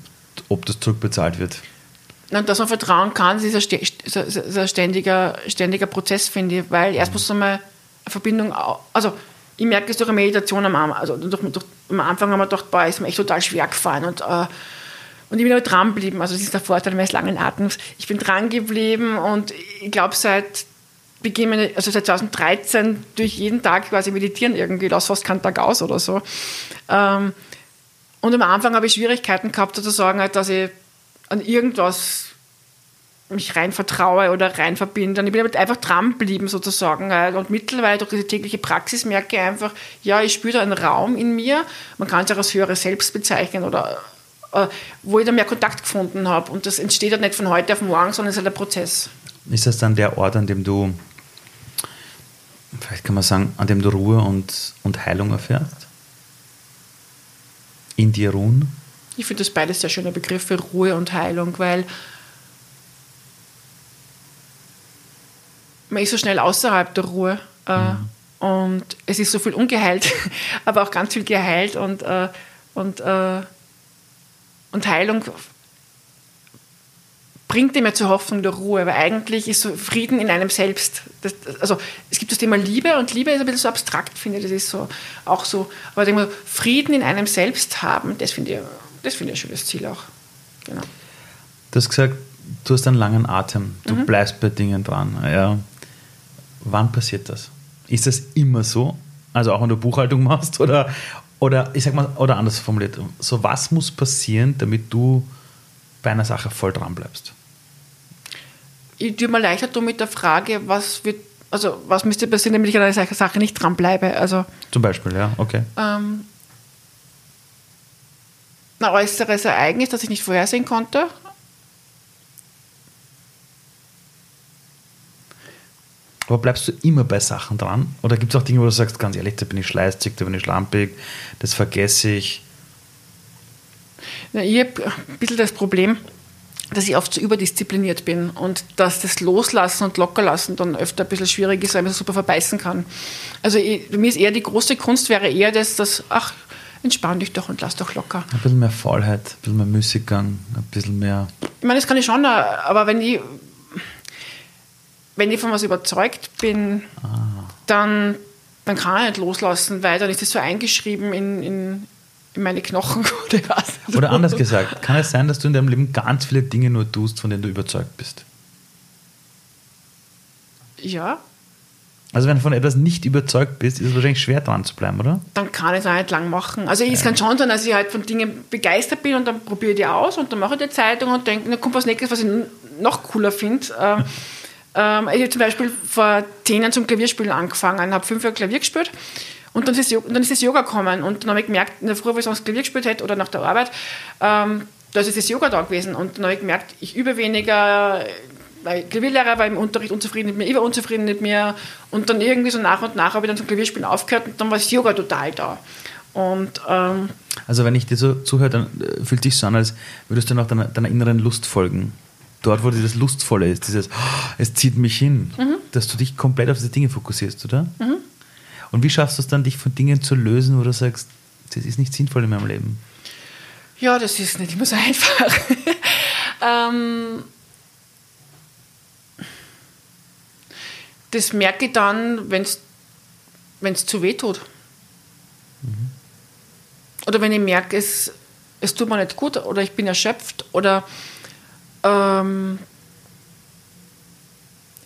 ob das zurückbezahlt wird. Und dass man vertrauen kann, ist ein, ist ständiger, ständiger Prozess, finde ich, weil erst muss man mal eine Verbindung, also ich merke es durch eine Meditation am Anfang, also durch, durch, am Anfang haben wir gedacht, boah, ist mir echt total schwer gefallen und, äh, und ich bin aber dran geblieben, also das ist der Vorteil meines langen Atems, ich bin dran geblieben und ich glaube seit Beginn, also seit 2013 durch jeden Tag quasi meditieren irgendwie, lass fast keinen Tag aus oder so. Ähm, und am Anfang habe ich Schwierigkeiten gehabt, sozusagen, halt, dass ich an irgendwas mich rein vertraue oder rein verbinde. Und ich bin aber einfach dran geblieben sozusagen. halt. Und mittlerweile durch diese tägliche Praxis merke ich einfach, ja, ich spüre da einen Raum in mir. Man kann es auch als höheres Selbst bezeichnen oder wo ich da mehr Kontakt gefunden habe. Und das entsteht halt nicht von heute auf morgen, sondern es ist halt ein Prozess. Ist das dann der Ort, an dem du, vielleicht kann man sagen, an dem du Ruhe und, und Heilung erfährst? In dir ruhen? Ich finde das beides sehr schöne Begriffe, Ruhe und Heilung, weil man ist so schnell außerhalb der Ruhe äh, und es ist so viel ungeheilt, aber auch ganz viel geheilt und, äh, und, äh, und Heilung bringt immer zur Hoffnung der Ruhe, weil eigentlich ist so Frieden in einem selbst. Das, also es gibt das Thema Liebe und Liebe ist ein bisschen so abstrakt, finde ich, das ist so auch so. Aber ich denke mal, Frieden in einem selbst haben, das finde ich, das finde ich ein schönes Ziel auch. Genau. Du hast gesagt, du hast einen langen Atem, du bleibst bei Dingen dran. Ja. Wann passiert das? Ist das immer so? Also auch wenn du Buchhaltung machst oder, oder ich sag mal, oder anders formuliert, so was muss passieren, damit du bei einer Sache voll dran bleibst? Ich tue mir leichter tun mit der Frage, was wird, also was müsste passieren, damit ich an einer Sache nicht dranbleibe. Also Zum Beispiel, ja, okay. ähm, ein äußeres Ereignis, das ich nicht vorhersehen konnte. Aber bleibst du immer bei Sachen dran? Oder gibt es auch Dinge, wo du sagst, ganz ehrlich, da bin ich schleißig, da bin ich schlampig, das vergesse ich? Na, Ich habe ein bisschen das Problem, dass ich oft zu überdiszipliniert bin und dass das Loslassen und Lockerlassen dann öfter ein bisschen schwierig ist, weil man so super verbeißen kann. Also ich, mir ist eher die große Kunst wäre eher das, dass, ach, entspann dich doch und lass doch locker. Ein bisschen mehr Faulheit, ein bisschen mehr Müßiggang, ein bisschen mehr. Ich meine, das kann ich schon, aber wenn ich, wenn ich von was überzeugt bin, dann, dann kann ich nicht loslassen, weil dann ist es so eingeschrieben in, in, in meine Knochen oder was. Oder anders gesagt, kann es sein, dass du in deinem Leben ganz viele Dinge nur tust, von denen du überzeugt bist? Ja, Also wenn du von etwas nicht überzeugt bist, ist es wahrscheinlich schwer dran zu bleiben, oder? dann kann ich es auch nicht lang machen. Also es kann schon sein, dass ich halt von Dingen begeistert bin und dann probiere ich die aus und dann mache ich die Zeitung und denke, dann kommt was Nächstes, was ich noch cooler finde. Ähm, ich habe zum Beispiel vor zehn Jahren zum Klavierspielen angefangen, habe fünf Jahre Klavier gespielt und dann ist, dann ist das Yoga gekommen und dann habe ich gemerkt, in der Früh, wo ich sonst Klavier gespielt hätte oder nach der Arbeit, ähm, da ist das Yoga da gewesen und dann habe ich gemerkt, ich übe weniger, weil Klavierlehrer war im Unterricht unzufrieden mit mir, ich war unzufrieden mit mir und dann irgendwie so nach und nach habe ich dann zum Klavierspielen aufgehört und dann war das Yoga total da. Und ähm, Also wenn ich dir so zuhöre, dann äh, fühlt sich so an, als würdest du nach deiner, deiner inneren Lust folgen. Dort, wo dieses Lustvolle ist, dieses, "Oh, es zieht mich hin, dass du dich komplett auf diese Dinge fokussierst, oder? Und wie schaffst du es dann, dich von Dingen zu lösen, wo du sagst, das ist nicht sinnvoll in meinem Leben? ja, das ist nicht immer so einfach. ähm, das merke ich dann, wenn es zu weh tut. Oder wenn ich merke, es, es tut mir nicht gut oder ich bin erschöpft oder ähm,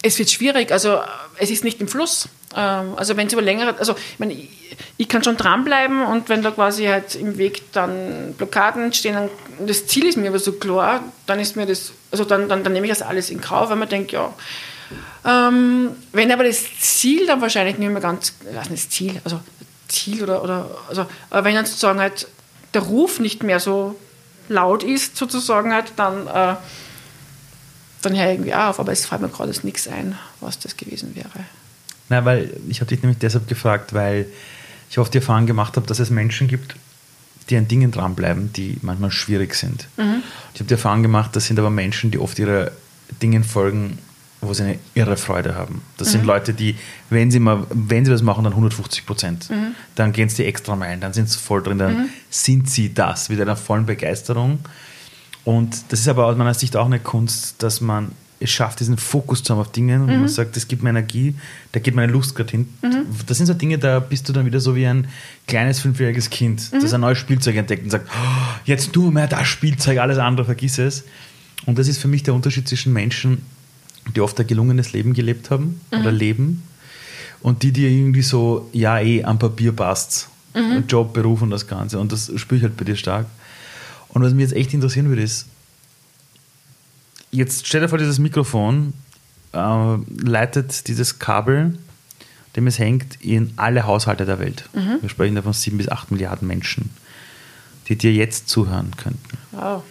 es wird schwierig, also äh, es ist nicht im Fluss. Ähm, also wenn es über längere, also ich, meine, ich, ich kann schon dranbleiben und wenn da quasi halt im Weg dann Blockaden stehen, dann, das Ziel ist mir aber so klar, dann ist mir das, also dann, dann, dann nehme ich das alles in Kauf, weil man denkt, ja, Ähm, wenn aber das Ziel dann wahrscheinlich nicht mehr ganz, lass nicht das Ziel, also Ziel oder, oder also, wenn dann sozusagen halt der Ruf nicht mehr so laut ist, sozusagen halt, dann, äh, dann höre ich irgendwie auf, aber es fällt mir gerade nichts ein, was das gewesen wäre. Na, weil ich habe dich nämlich deshalb gefragt, weil ich oft die Erfahrung gemacht habe, dass es Menschen gibt, die an Dingen dranbleiben, die manchmal schwierig sind. Mhm. Ich habe die Erfahrung gemacht, das sind aber Menschen, die oft ihre Dingen folgen, wo sie eine irre Freude haben. Das mhm. sind Leute, die, wenn sie mal, wenn sie was machen, dann 150 Prozent. Mhm. Dann gehen sie extra Meilen, dann sind sie voll drin, dann mhm. sind sie das mit einer vollen Begeisterung. Und das ist aber aus meiner Sicht auch eine Kunst, dass man es schafft, diesen Fokus zu haben auf Dinge und man mhm. sagt, das gibt mir Energie, da geht meine Lust gerade hin. Mhm. Das sind so Dinge, da bist du dann wieder so wie ein kleines fünfjähriges Kind, das ein neues Spielzeug entdeckt und sagt, oh, jetzt nur mehr das Spielzeug, alles andere vergiss es. Und das ist für mich der Unterschied zwischen Menschen, die oft ein gelungenes Leben gelebt haben mhm. oder leben und die, die irgendwie so, ja, eh, am Papier passt. Mhm. Job, Beruf und das Ganze. Und das spüre ich halt bei dir stark. Und was mich jetzt echt interessieren würde, ist, jetzt stell dir vor, dieses Mikrofon äh, leitet dieses Kabel, dem es hängt, in alle Haushalte der Welt. Mhm. Wir sprechen da von sieben bis acht Milliarden Menschen, die dir jetzt zuhören könnten. Wow.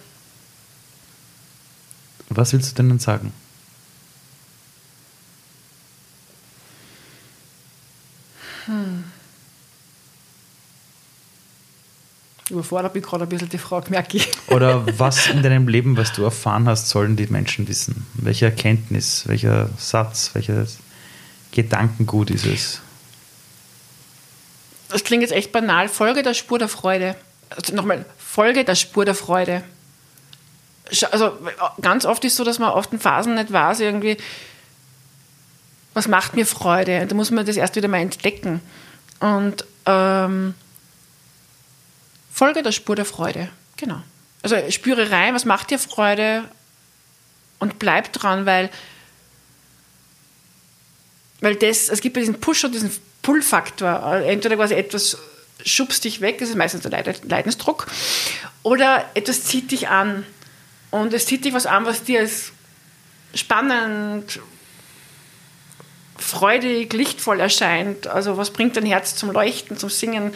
Was willst du denn sagen? Überfordert mich gerade ein bisschen die Frage, merke ich. Oder was in deinem Leben, was du erfahren hast, sollen die Menschen wissen? Welche Erkenntnis, welcher Satz, welches Gedankengut ist es? Das klingt jetzt echt banal. Folge der Spur der Freude. Also nochmal, Folge der Spur der Freude. Also ganz oft ist es so, dass man oft in Phasen nicht weiß, irgendwie, was macht mir Freude? Da muss man das erst wieder mal entdecken. Und ähm, folge der Spur der Freude. Genau. Also spüre rein, was macht dir Freude und bleib dran, weil, weil das, es gibt ja diesen Push und diesen Pull-Faktor. Entweder quasi etwas schubst dich weg, das ist meistens der Leidensdruck, oder etwas zieht dich an. Und es zieht dich was an, was dir als spannend, freudig, lichtvoll erscheint. Also was bringt dein Herz zum Leuchten, zum Singen?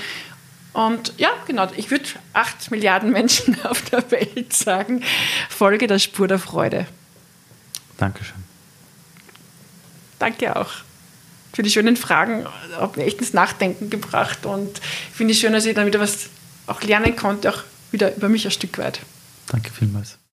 Und ja, genau, ich würde acht Milliarden Menschen auf der Welt sagen, folge der Spur der Freude. Dankeschön. Danke auch für die schönen Fragen. Hat mir echt ins Nachdenken gebracht und finde ich schön, dass ich dann wieder was auch lernen konnte, auch wieder über mich ein Stück weit. Danke vielmals.